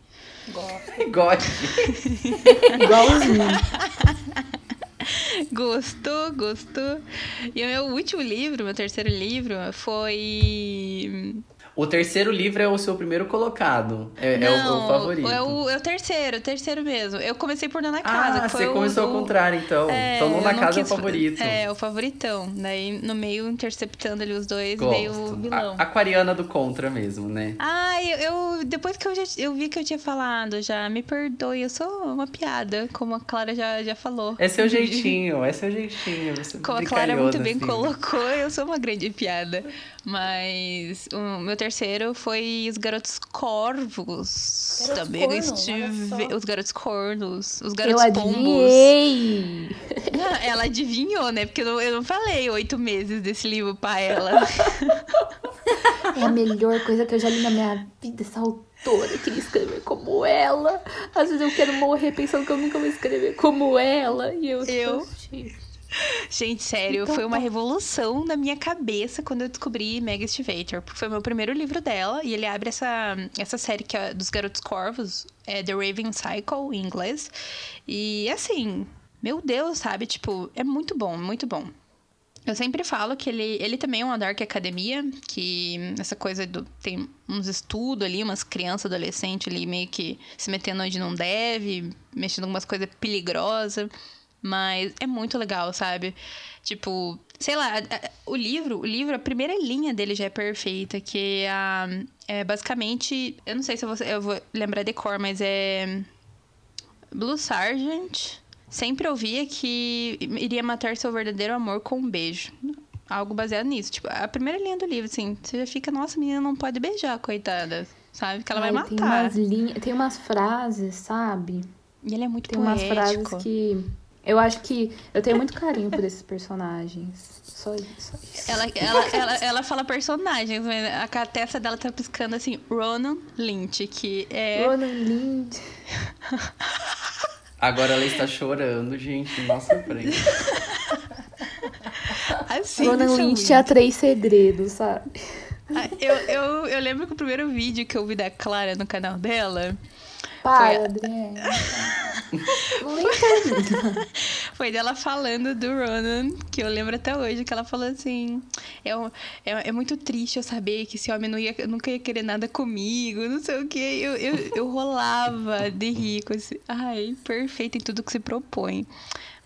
God. <laughs> Igualzinho. <laughs> <laughs> Gostou, gostou. E o meu último livro, meu terceiro livro, foi. O terceiro livro é o seu primeiro colocado. É, é o- o, favorito. É o, é o terceiro, o terceiro mesmo. Eu comecei por Dona Casa. ah, você o- começou ao o- contrário, então. É, então, não Casa é o quis- favorito. É, o favoritão. Daí, no meio, interceptando ali os dois, Gosto. veio o vilão. A, aquariana do contra mesmo, né? Ah, eu, eu- depois que eu já eu vi que eu tinha falado já, me perdoe, eu sou uma piada, como a Clara já, já falou. É seu <laughs> jeitinho, é seu jeitinho. Você Como a Clara muito bem assim. colocou, eu sou uma grande piada. Mas o meu terceiro foi Os Garotos Corvos. Garotos Também corno, estive... Os Garotos Cornos. Os Eu Garotos Pombos. adivinhei. Ah, Ela adivinhou, né? Porque eu não, eu não falei oito meses desse livro pra ela. É a melhor coisa que eu já li na minha vida, essa autora. Eu queria escrever como ela. Às vezes eu quero morrer pensando que eu nunca vou escrever como ela. E eu, Eu? tipo, Gente, sério, Então foi uma tá. revolução na minha cabeça quando eu descobri Meg Stivator. Porque foi o meu primeiro livro dela. E ele abre essa, essa série que é dos Garotos Corvos, é The Raven Cycle, em inglês. E assim, meu Deus, sabe? Tipo, é muito bom, muito bom. Eu sempre falo que ele, ele também é uma dark academia, que essa coisa do. Tem uns estudos ali, umas crianças, adolescentes ali meio que se metendo onde não deve, mexendo com umas coisas peligrosas. Mas é muito legal, sabe? Tipo, sei lá, o livro, o livro, a primeira linha dele já é perfeita, que é, a- é basicamente. Eu não sei se eu vou, eu vou lembrar de cor, mas é. Blue Sargent sempre ouvia que iria matar seu verdadeiro amor com um beijo. Algo baseado nisso. Tipo, a primeira linha do livro, assim, você já fica, nossa, a menina não pode beijar, coitada. Sabe? Que ela vai ai, Tem matar. umas, linhas, tem umas frases, sabe? E ele é muito Tem umas poético. frases que. Eu acho que eu tenho muito carinho por esses personagens. Só isso. Só isso. Ela, ela, ela, ela fala personagens, mas a testa dela tá piscando assim, Ronan Lynch, que é. Ronan Lind. <laughs> Agora ela está chorando, gente. Nossa, frente. <laughs> Assim, Ronan Lynch Lynch. tinha três segredos, sabe? Ah, Eu, eu, eu lembro que o primeiro vídeo que eu vi da Clara no canal dela Para, Foi- Adriana. Foi dela falando do Ronan, que eu lembro até hoje, que ela falou assim: é, é, é muito triste eu saber que esse homem não ia, nunca ia querer nada comigo, não sei o quê. Eu, eu, eu rolava de rir com esse. Ai, perfeito em tudo que se propõe.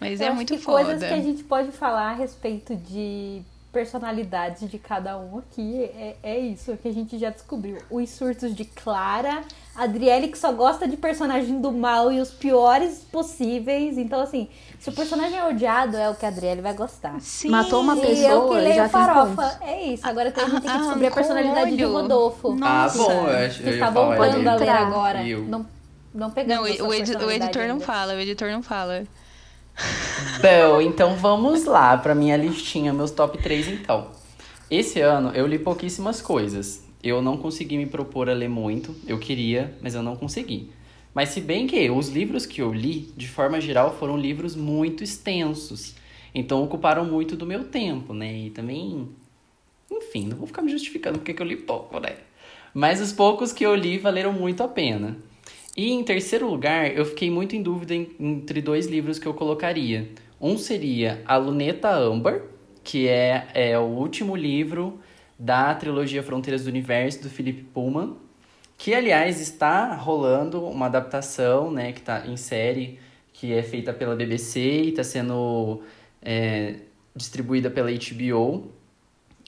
Mas Eu é muito que foda. coisas que a gente pode falar a respeito de personalidades de cada um aqui é, é isso que a gente já descobriu. Os surtos de Clara, Adriele que só gosta de personagem do mal e os piores possíveis. Então, assim, se o personagem é odiado, é o que a Adriele vai gostar. Sim. Matou uma e eu pessoa, que leio já farofa. É isso. Agora a gente tem que Ah, descobrir a personalidade de olho. Rodolfo. Ah, Nossa. bom, eu acho Que eu tá voltando a ler entrar. agora. Eu. Não, não Não, pegamos o, a sua o edi- o editor não ainda. fala, o editor não fala. Bom, então vamos lá pra minha listinha, meus top 3 então. Esse ano eu li pouquíssimas coisas. Eu não consegui me propor a ler muito. Eu queria, mas eu não consegui. Mas se bem que os livros que eu li, de forma geral, foram livros muito extensos. Então ocuparam muito do meu tempo, né? E também. Enfim, não vou ficar me justificando porque que eu li pouco, né? Mas os poucos que eu li valeram muito a pena. E em terceiro lugar, eu fiquei muito em dúvida entre dois livros que eu colocaria. Um seria A Luneta Amber, que é, é o último livro da trilogia Fronteiras do Universo, do Philip Pullman, que, aliás, está rolando uma adaptação, né, que está em série, que é feita pela BBC e está sendo é, distribuída pela HBO.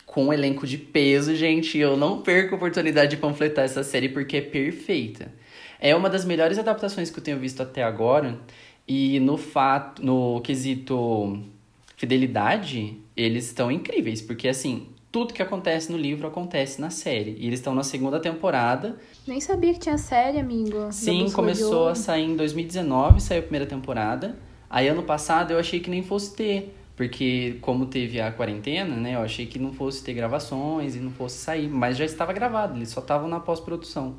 com um elenco de peso, gente. Eu não perco a oportunidade de panfletar essa série porque é perfeita. É uma das melhores adaptações que eu tenho visto até agora. E no fato, no quesito fidelidade, eles estão incríveis, porque assim, tudo que acontece no livro acontece na série. E eles estão na segunda temporada. Nem sabia que tinha série, amigo. Sim, começou a sair em 2019, saiu a primeira temporada. Aí ano passado eu achei que nem fosse ter. Porque como teve a quarentena, né? Eu achei que não fosse ter gravações e não fosse sair. Mas já estava gravado, eles só estavam na pós-produção.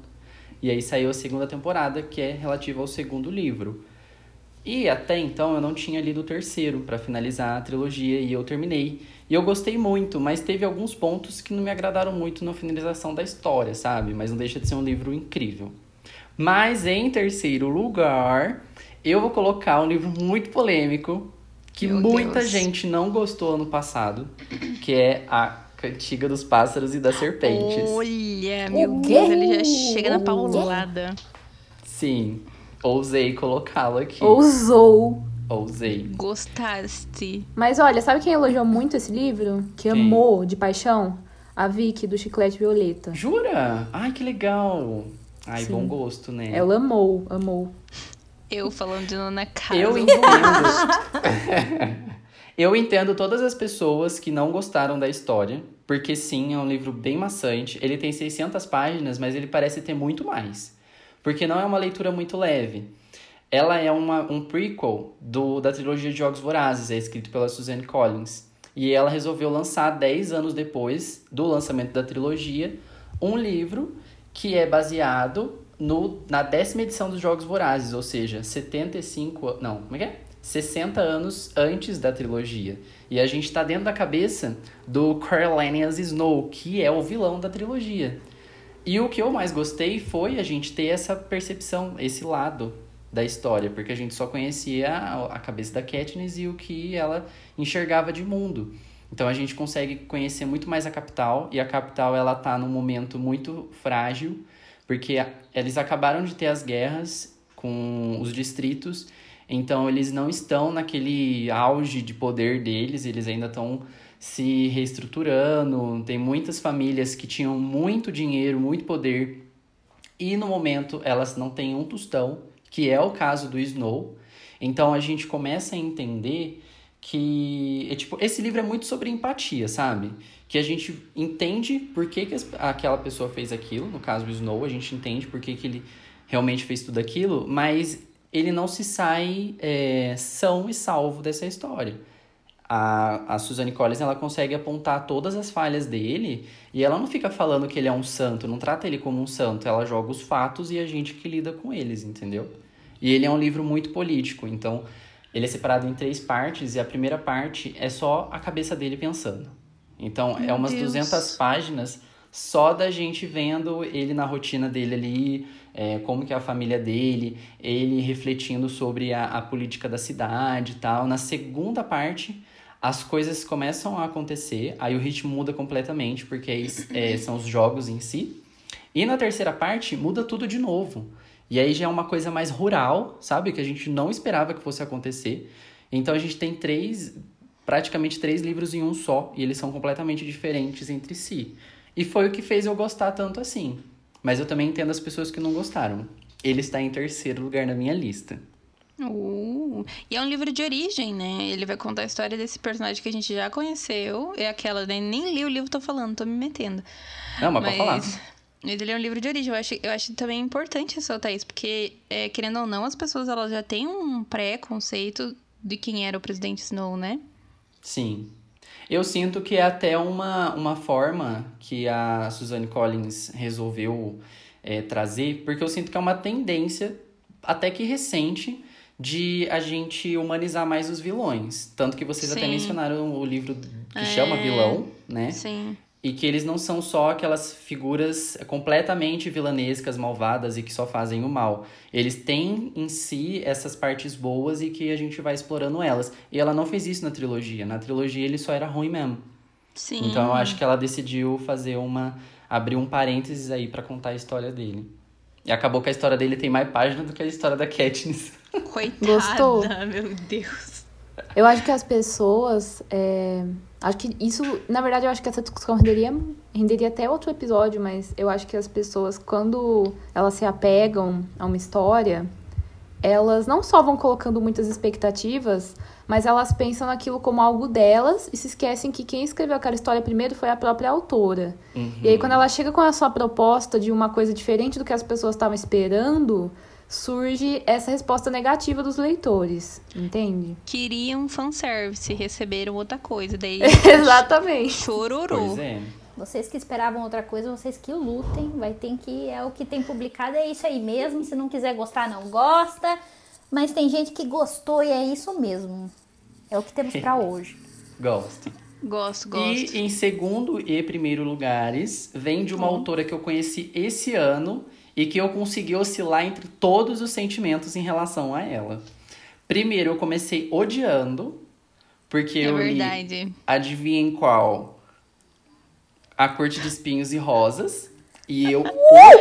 E aí saiu a segunda temporada, que é relativa ao segundo livro. E até então eu não tinha lido o terceiro para finalizar a trilogia e eu terminei. E eu gostei muito, mas teve alguns pontos que não me agradaram muito na finalização da história, sabe? Mas não deixa de ser um livro incrível. Mas em terceiro lugar, eu vou colocar um livro muito polêmico que Meu muita Deus. gente não gostou ano passado, que é a Cantiga dos Pássaros e das Serpentes. Olha, meu? Deus, ele já chega na paulada. Sim, ousei colocá-lo aqui. Ousou. Ousei. Gostaste? Mas olha, sabe quem elogiou muito esse livro? Que Quem? amou de paixão? A Vicky, do Chiclete Violeta. Jura? Ai, que legal. Ai, Sim. bom gosto, né? Ela amou, amou. Eu falando de Nona Casa. Eu <laughs> entendo. <laughs> eu entendo todas as pessoas que não gostaram da história, porque sim, é um livro bem maçante. Ele tem 600 páginas, mas ele parece ter muito mais. Porque não é uma leitura muito leve. Ela é uma, um prequel do, da trilogia de Jogos Vorazes, é escrito pela Suzanne Collins. E ela resolveu lançar 10 anos depois do lançamento da trilogia um livro que é baseado no, na décima edição dos Jogos Vorazes, ou seja, 75. an- Não, como é que é? 60 anos antes da trilogia. E a gente tá dentro da cabeça do Coriolanus Snow, que é o vilão da trilogia. E o que eu mais gostei foi a gente ter essa percepção, esse lado da história, porque a gente só conhecia a, cabeça da Katniss e o que ela enxergava de mundo. Então a gente consegue conhecer muito mais a capital e a capital ela tá num momento muito frágil, porque eles acabaram de ter as guerras com os distritos, então eles não estão naquele auge de poder deles, eles ainda estão se reestruturando. Tem muitas famílias que tinham muito dinheiro, muito poder, e no momento elas não têm um tostão, que é o caso do Snow. Então a gente começa a entender que é, tipo, esse livro é muito sobre empatia, sabe? Que a gente entende por que, que aquela pessoa fez aquilo, no caso o Snow, a gente entende por que, que ele realmente fez tudo aquilo, mas ele não se sai é, são e salvo dessa história. A, a Suzanne Collins ela consegue apontar todas as falhas dele e ela não fica falando que ele é um santo, não trata ele como um santo, ela joga os fatos e a gente que lida com eles, entendeu? E ele é um livro muito político, então ele é separado em três partes e a primeira parte é só a cabeça dele pensando. Então é Meu umas Deus. 200 páginas só da gente vendo ele na rotina dele ali, é, como que é a família dele, ele refletindo sobre a, a política da cidade e tal. Na segunda parte, as coisas começam a acontecer, aí o ritmo muda completamente, porque é, <clears throat> são os jogos em si. E na terceira parte, muda tudo de novo. E aí já é uma coisa mais rural, sabe? Que a gente não esperava que fosse acontecer. Então a gente tem três, praticamente três livros em um só, e eles são completamente diferentes entre si. E foi o que fez eu gostar tanto assim. Mas eu também entendo as pessoas que não gostaram. Ele está em terceiro lugar na minha lista. Uh, e é um livro de origem, né? Ele vai contar a história desse personagem que a gente já conheceu. É aquela, né? Nem li o livro, tô falando, tô me metendo. Não, mas, pode falar. Mas ele é um livro de origem. Eu acho, eu acho também importante ressaltar isso, porque, é, querendo ou não, as pessoas elas já têm um pré-conceito de quem era o presidente Snow, né? Sim. Eu sinto que é até uma, uma forma que a Suzanne Collins resolveu é, trazer, porque eu sinto que é uma tendência, até que recente, de a gente humanizar mais os vilões. Tanto que vocês até Sim. mencionaram o livro que É. chama Vilão, né? Sim. E que eles não são só aquelas figuras completamente vilanescas, malvadas e que só fazem o mal. Eles têm em si essas partes boas e que a gente vai explorando elas. E ela não fez isso na trilogia. Na trilogia ele só era ruim mesmo. Sim. Então eu acho que ela decidiu fazer uma. abrir um parênteses aí pra contar a história dele. E acabou que a história dele tem mais página do que a história da Katniss. <laughs> Coitada, Gostou? meu Deus. Eu acho que as pessoas. é, Acho que isso, na verdade, eu acho que essa discussão renderia, renderia até outro episódio, mas eu acho que as pessoas, quando elas se apegam a uma história, elas não só vão colocando muitas expectativas, mas elas pensam naquilo como algo delas e se esquecem que quem escreveu aquela história primeiro foi a própria autora. E aí, quando ela chega com a sua proposta de uma coisa diferente do que as pessoas estavam esperando, surge essa resposta negativa dos leitores, entende? Queriam fanservice, receberam outra coisa. Daí <laughs> Exatamente. chororô. Pois é. Vocês que esperavam outra coisa, vocês que lutem. Vai ter que. É o que tem publicado, é isso aí mesmo. Se não quiser gostar, não gosta. Mas tem gente que gostou e é isso mesmo. É o que temos pra <laughs> hoje. Gosto. Gosto, gosto. E em segundo e primeiro lugares, vem de uma autora que eu conheci esse ano e que eu consegui oscilar entre todos os sentimentos em relação a ela. Primeiro, eu comecei odiando, porque É eu li verdade. Adivinhem qual? A Corte de Espinhos e Rosas. E eu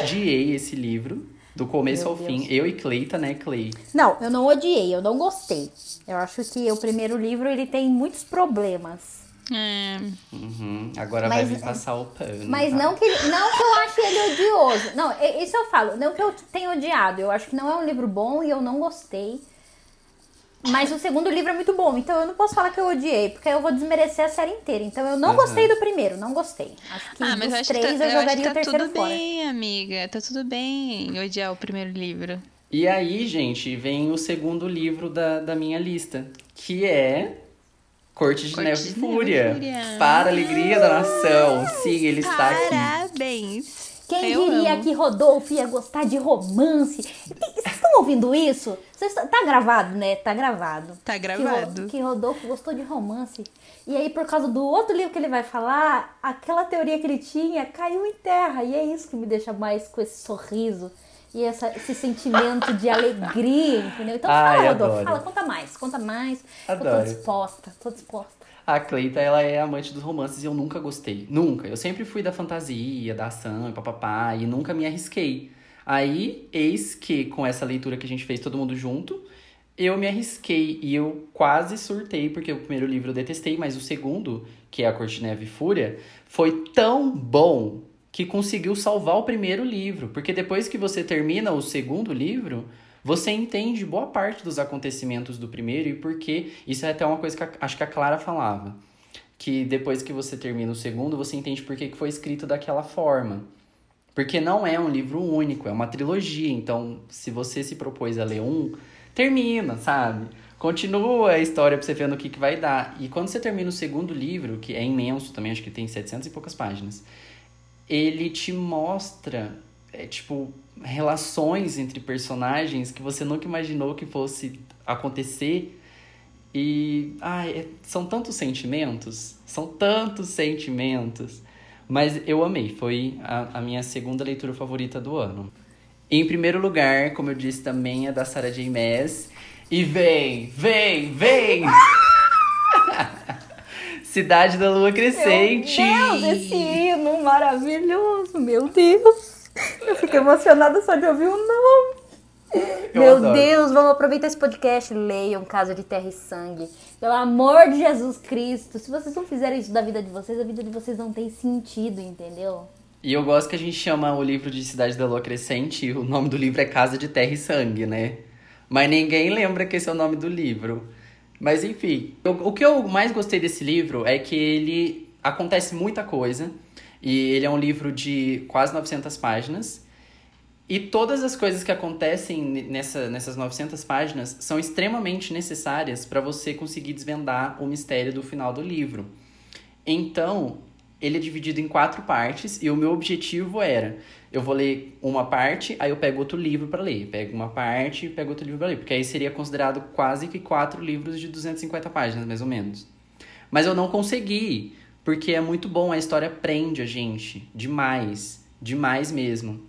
odiei esse livro, do começo Meu ao Deus. fim. Eu e Cleita, né, Clay? Não, eu não odiei, eu não gostei. Eu acho que o primeiro livro ele tem muitos problemas. É, Uhum, Agora Mas- vai me passar o pano. Mas tá? não que, não que eu ache ele odioso. Não, é- isso eu falo. Não que eu tenha odiado. Eu acho que não é um livro bom e eu não gostei. Mas o segundo livro é muito bom. Então eu não posso falar que eu odiei, porque eu vou desmerecer a série inteira. Então eu não Aham. gostei do primeiro, não gostei. Acho que Ah, mas eu dos acho que três tá, eu jogaria que o tá terceiro tudo fora. bem, amiga. Tá tudo bem odiar o primeiro livro. E aí, gente, vem o segundo livro da, da minha lista, que é Corte de Corte Neve de Fúria. Fúria. Para a alegria da nação. Sim, ele está aqui. Parabéns. Quem Eu diria amo. que Rodolfo ia gostar de romance? Vocês estão ouvindo isso? Vocês- tá gravado, né? Tá gravado. Tá gravado. Que, Rodolfo gostou de romance. E aí, por causa do outro livro que ele vai falar, aquela teoria que ele tinha caiu em terra. E é isso que me deixa mais com esse sorriso e essa- esse sentimento de alegria, entendeu? Então Ai, fala, Rodolfo, adoro. fala, conta mais, conta mais. Eu tô Adoro. disposta, tô disposta. A Cleita, ela é amante dos romances e eu nunca gostei. Nunca. Eu sempre fui da fantasia, da ação e papapá, e nunca me arrisquei. Aí, eis que, com essa leitura que a gente fez todo mundo junto, eu me arrisquei e eu quase surtei, porque o primeiro livro eu detestei, mas o segundo, que é A Corte de Neve e Fúria, foi tão bom que conseguiu salvar o primeiro livro. Porque depois que você termina o segundo livro, você entende boa parte dos acontecimentos do primeiro e por que. Isso é até uma coisa que a- acho que a Clara falava. Que depois que você termina o segundo, você entende por que que foi escrito daquela forma. Porque não é um livro único, é uma trilogia. Então, se você se propôs a ler um, termina, sabe? Continua a história pra você ver no que, que vai dar. E quando você termina o segundo livro, que é imenso também, acho que tem 700 e poucas páginas, ele te mostra, é, tipo, relações entre personagens que você nunca imaginou que fosse acontecer. E ai, é- são tantos sentimentos, são tantos sentimentos. Mas eu amei, foi a, a minha segunda leitura favorita do ano. Em primeiro lugar, como eu disse, também é da Sarah J. Maas. E vem, vem, vem! <laughs> Cidade da Lua Crescente! Meu Deus, esse hino maravilhoso, meu Deus. Eu fico emocionada só de ouvir o nome. Eu meu adoro. Deus, vamos aproveitar esse podcast. Leiam Casa de Terra e Sangue. Pelo amor de Jesus Cristo. Se vocês não fizerem isso da vida de vocês, a vida de vocês não tem sentido, entendeu? E eu gosto que a gente chama o livro de Cidade da Lua Crescente, e o nome do livro é Casa de Terra e Sangue, né? Mas ninguém lembra que esse é o nome do livro. Mas enfim, eu- o que eu mais gostei desse livro é que ele acontece muita coisa. E ele é um livro de quase 900 páginas. E todas as coisas que acontecem ne- nessa, nessas 900 páginas são extremamente necessárias para você conseguir desvendar o mistério do final do livro. Então, ele é dividido em quatro partes e o meu objetivo era: eu vou ler uma parte, aí eu pego outro livro para ler. Pego uma parte pego outro livro para ler. Porque aí seria considerado quase que quatro livros de 250 páginas, mais ou menos. Mas eu não consegui, porque é muito bom, a história prende a gente demais, demais mesmo.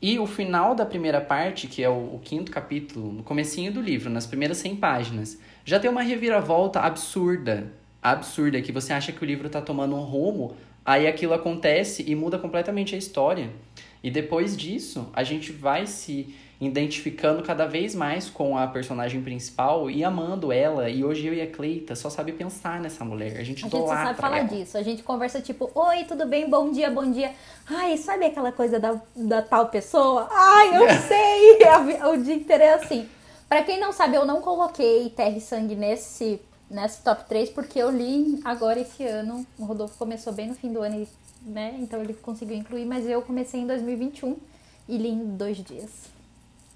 E o final da primeira parte, que é o, o quinto capítulo, no comecinho do livro, nas primeiras 100 páginas, já tem uma reviravolta absurda, absurda, que você acha que o livro tá tomando um rumo, aí aquilo acontece e muda completamente a história. E depois disso, a gente vai se identificando cada vez mais com a personagem principal e amando ela. E hoje eu e a Cleita só sabe pensar nessa mulher. A gente A gente só sabe falar ela. disso. A gente conversa tipo, oi, tudo bem? Bom dia, bom dia. Ai, sabe aquela coisa da, da tal pessoa? Ai, eu <laughs> sei! <laughs> O dia inteiro é assim. Pra quem não sabe, eu não coloquei Terra e Sangue nesse, nesse top 3 porque eu li agora esse ano. O Rodolfo começou bem no fim do ano, né? Então ele conseguiu incluir, mas eu comecei em 2021 e li em dois dias.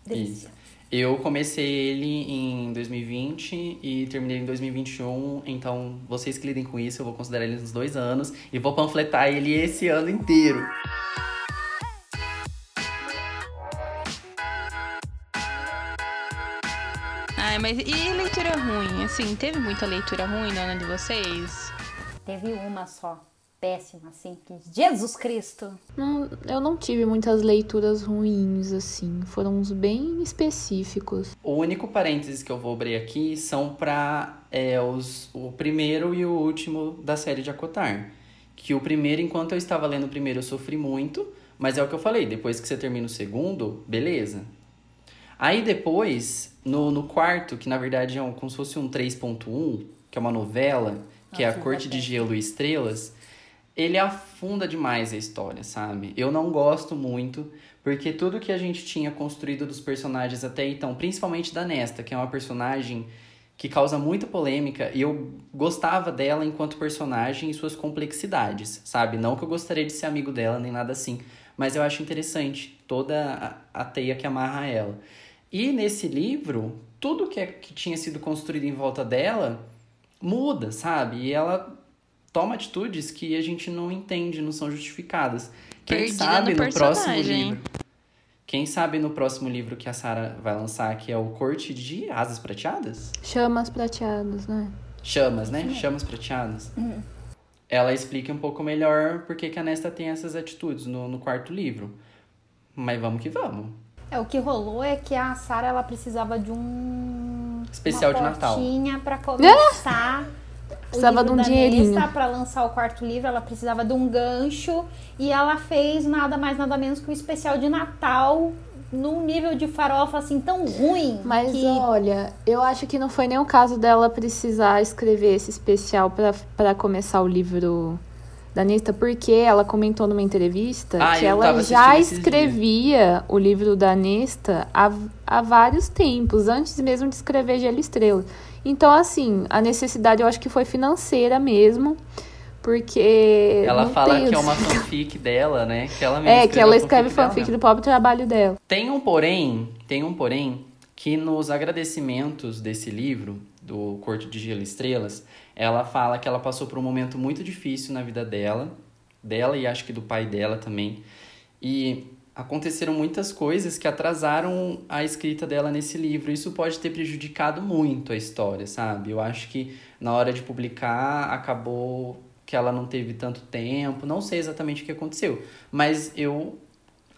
Delícia. Isso. Eu comecei ele em 2020 e terminei em 2021, então vocês que lidem com isso, eu vou considerar ele uns dois anos e vou panfletar ele esse ano inteiro. Mas e leitura ruim? Assim, teve muita leitura ruim na ano de vocês? Teve uma só. Péssima, assim. Que... Jesus Cristo! Não- eu não tive muitas leituras ruins, assim. Foram uns bem específicos. O único parênteses que eu vou abrir aqui são para os, o primeiro e o último da série de Acotar. Que o primeiro, enquanto eu estava lendo o primeiro, eu sofri muito, mas é o que eu falei, depois que você termina o segundo, beleza. Aí depois, no, no quarto, que na verdade é um, como se fosse um 3.1, que é uma novela, que é a Nossa, Corte de. Gelo e Estrelas, ele afunda demais a história, sabe? Eu não gosto muito, porque tudo que a gente tinha construído dos personagens até então, principalmente da Nesta, que é uma personagem que causa muita polêmica, e eu gostava dela enquanto personagem e suas complexidades, sabe? Não que eu gostaria de ser amigo dela, nem nada assim, mas eu acho interessante toda a, a teia que amarra ela. E nesse livro, tudo que, é, que tinha sido construído em volta dela muda, sabe? E ela toma atitudes que a gente não entende, não são justificadas. Quem Perdida sabe no no, próximo livro. Quem sabe no próximo livro que a Sara vai lançar, que é o Corte de Asas Prateadas? Chamas prateadas, né? Chamas, né? Chamas Prateadas. Ela explica um pouco melhor por que que a Nesta tem essas atitudes no, no quarto livro. Mas vamos que vamos. É, o que rolou é que a Sarah ela precisava de um Especial uma de Natal. portinha pra começar. Precisava de um dinheirinho. Pra lançar o quarto livro, ela precisava de um gancho e ela fez nada mais nada menos que um especial de Natal num nível de farofa assim tão ruim Mas que olha, eu acho que não foi nem o caso dela precisar escrever esse especial pra começar o livro da Nesta, porque ela comentou numa entrevista Ah, que ela já escrevia o livro da Nesta há, há vários tempos, antes mesmo de escrever Gelo Estrela. Então, assim, a necessidade eu acho que foi financeira mesmo, porque. Ela não fala que é uma <laughs> fanfic dela, né? Que ela É, que ela escreve fanfic mesma. do próprio trabalho dela. Tem um porém, tem um porém que nos agradecimentos desse livro, do Corte de Gelo e Estrelas, ela fala que ela passou por um momento muito difícil na vida dela, dela e acho que do pai dela também. E aconteceram muitas coisas que atrasaram a escrita dela nesse livro. Isso pode ter prejudicado muito a história, sabe? Eu acho que na hora de publicar acabou que ela não teve tanto tempo, não sei exatamente o que aconteceu, mas eu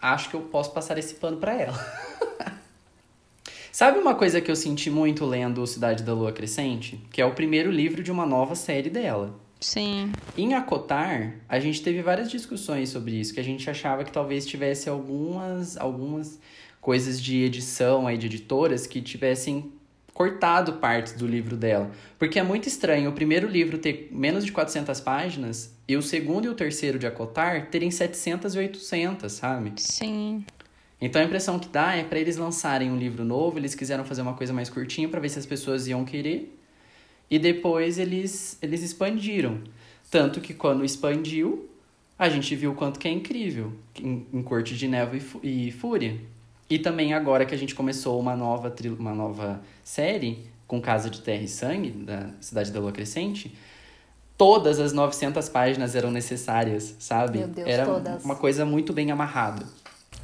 acho que eu posso passar esse pano pra ela. <laughs> Sabe uma coisa que eu senti muito lendo Cidade da Lua Crescente? Que é o primeiro livro de uma nova série dela. Sim. Em Acotar, a gente teve várias discussões sobre isso, que a gente achava que talvez tivesse algumas, algumas coisas de edição aí, de editoras, que tivessem cortado partes do livro dela. Porque é muito estranho o primeiro livro ter menos de 400 páginas e o segundo e o terceiro de Acotar terem 700 e 800, sabe? Sim. Então a impressão que dá é para eles lançarem um livro novo, eles quiseram fazer uma coisa mais curtinha para ver se as pessoas iam querer. E depois eles eles expandiram, tanto que quando expandiu, a gente viu o quanto que é incrível em, em Corte de Névoa e, e Fúria. E também agora que a gente começou uma nova uma nova série com Casa de Terra e Sangue da Cidade da Lua Crescente, todas as 900 páginas eram necessárias, sabe? Deus, Era todas. uma coisa muito bem amarrada.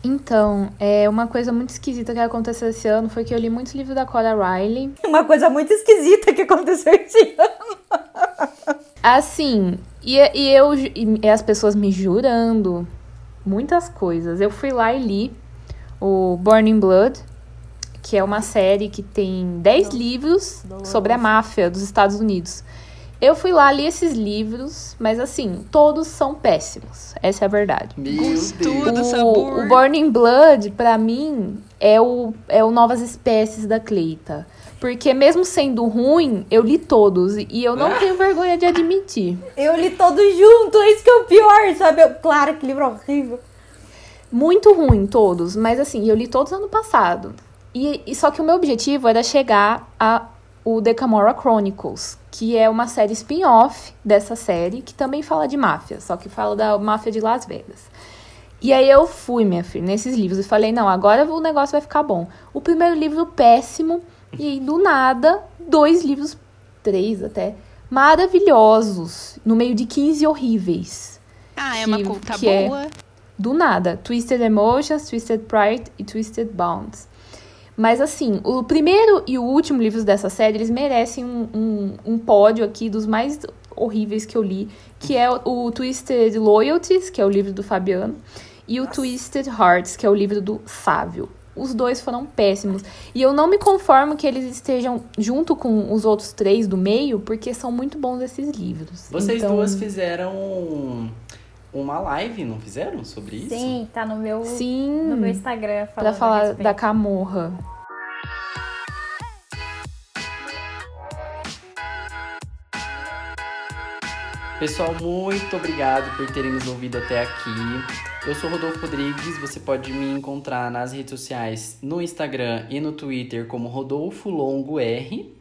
Então, é uma coisa muito esquisita que aconteceu esse ano foi que eu li muitos livros da Cora Riley. uma coisa muito esquisita que aconteceu esse ano. Assim, e, e eu e as pessoas me jurando muitas coisas. Eu fui lá e li o Burning Blood, que é uma série que tem 10 livros sobre a máfia dos Estados Unidos. Eu fui lá, li esses livros, mas assim, todos são péssimos. Essa é a verdade. Meu Gostoso. Deus. do sabor. O, Burning Blood, pra mim, é o, é o Novas Espécies da Cleita. Porque mesmo sendo ruim, eu li todos. E eu não tenho vergonha de admitir. Eu li todos junto, é isso que é o pior, sabe? Eu- claro, que livro horrível. Muito ruim todos, mas assim, eu li todos ano passado. E, e só que o meu objetivo era chegar a o Decamora Chronicles, que é uma série spin-off dessa série, que também fala de máfia, só que fala da máfia de Las Vegas. E aí eu fui, minha filha, nesses livros e falei, não, agora o negócio vai ficar bom. O primeiro livro péssimo, e aí do nada, dois livros, três até, maravilhosos, no meio de 15 horríveis. Ah, é uma que- conta que é- boa. Do nada. Twisted Emotions, Twisted Pride e Twisted Bonds. Mas assim, o primeiro e o último livros dessa série, eles merecem um, um, um pódio aqui dos mais horríveis que eu li, que é o, o Twisted Loyalties, que é o livro do Fabiano, e o Twisted Hearts, que é o livro do Sávio. Os dois foram péssimos. E eu não me conformo que eles estejam junto com os outros três do meio, porque são muito bons esses livros. Vocês Então, duas fizeram uma live, não fizeram? Sobre isso? Sim, tá no meu, Sim. no meu Instagram Pra a falar da Camorra. Pessoal, muito obrigado por terem nos ouvido até aqui. Eu sou Rodolfo Rodrigues, você pode me encontrar nas redes sociais, no Instagram e no Twitter como Rodolfo Longo R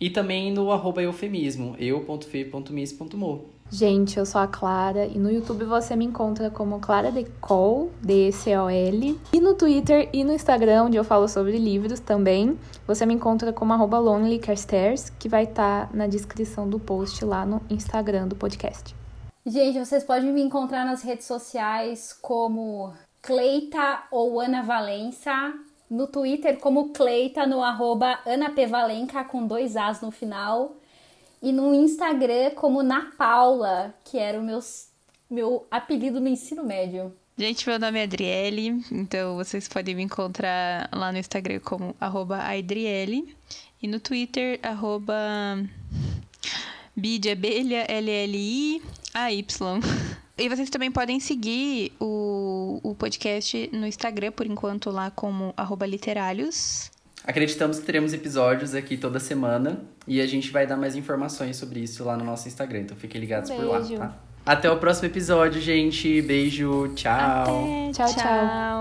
e também no arroba eufemismo, eu.fe.mis.mo. Gente, eu sou a Clara e no YouTube você me encontra como Clara Decol, D-E-C-O-L. E no Twitter e no Instagram, onde eu falo sobre livros também, você me encontra como arroba LonelyCarstairs, que vai estar na descrição do post lá no Instagram do podcast. Gente, vocês podem me encontrar nas redes sociais como Cleita ou Ana Valença. No Twitter como Cleita, no arroba Ana P. Valenca, com dois As no final. E no Instagram como Na Paula, que era o meu, meu apelido no ensino médio. Gente, meu nome é Adriele, então vocês podem me encontrar lá no Instagram como arroba Adriele e no Twitter, arroba de abelha, L-L-I-A-Y. E vocês também podem seguir o, o podcast no Instagram, por enquanto, lá como arroba literalhos. Acreditamos que teremos episódios aqui toda semana e a gente vai dar mais informações sobre isso lá no nosso Instagram, então fiquem ligados por lá, Beijo. tá? Até o próximo episódio, gente. Beijo, tchau. Até, Tchau, tchau.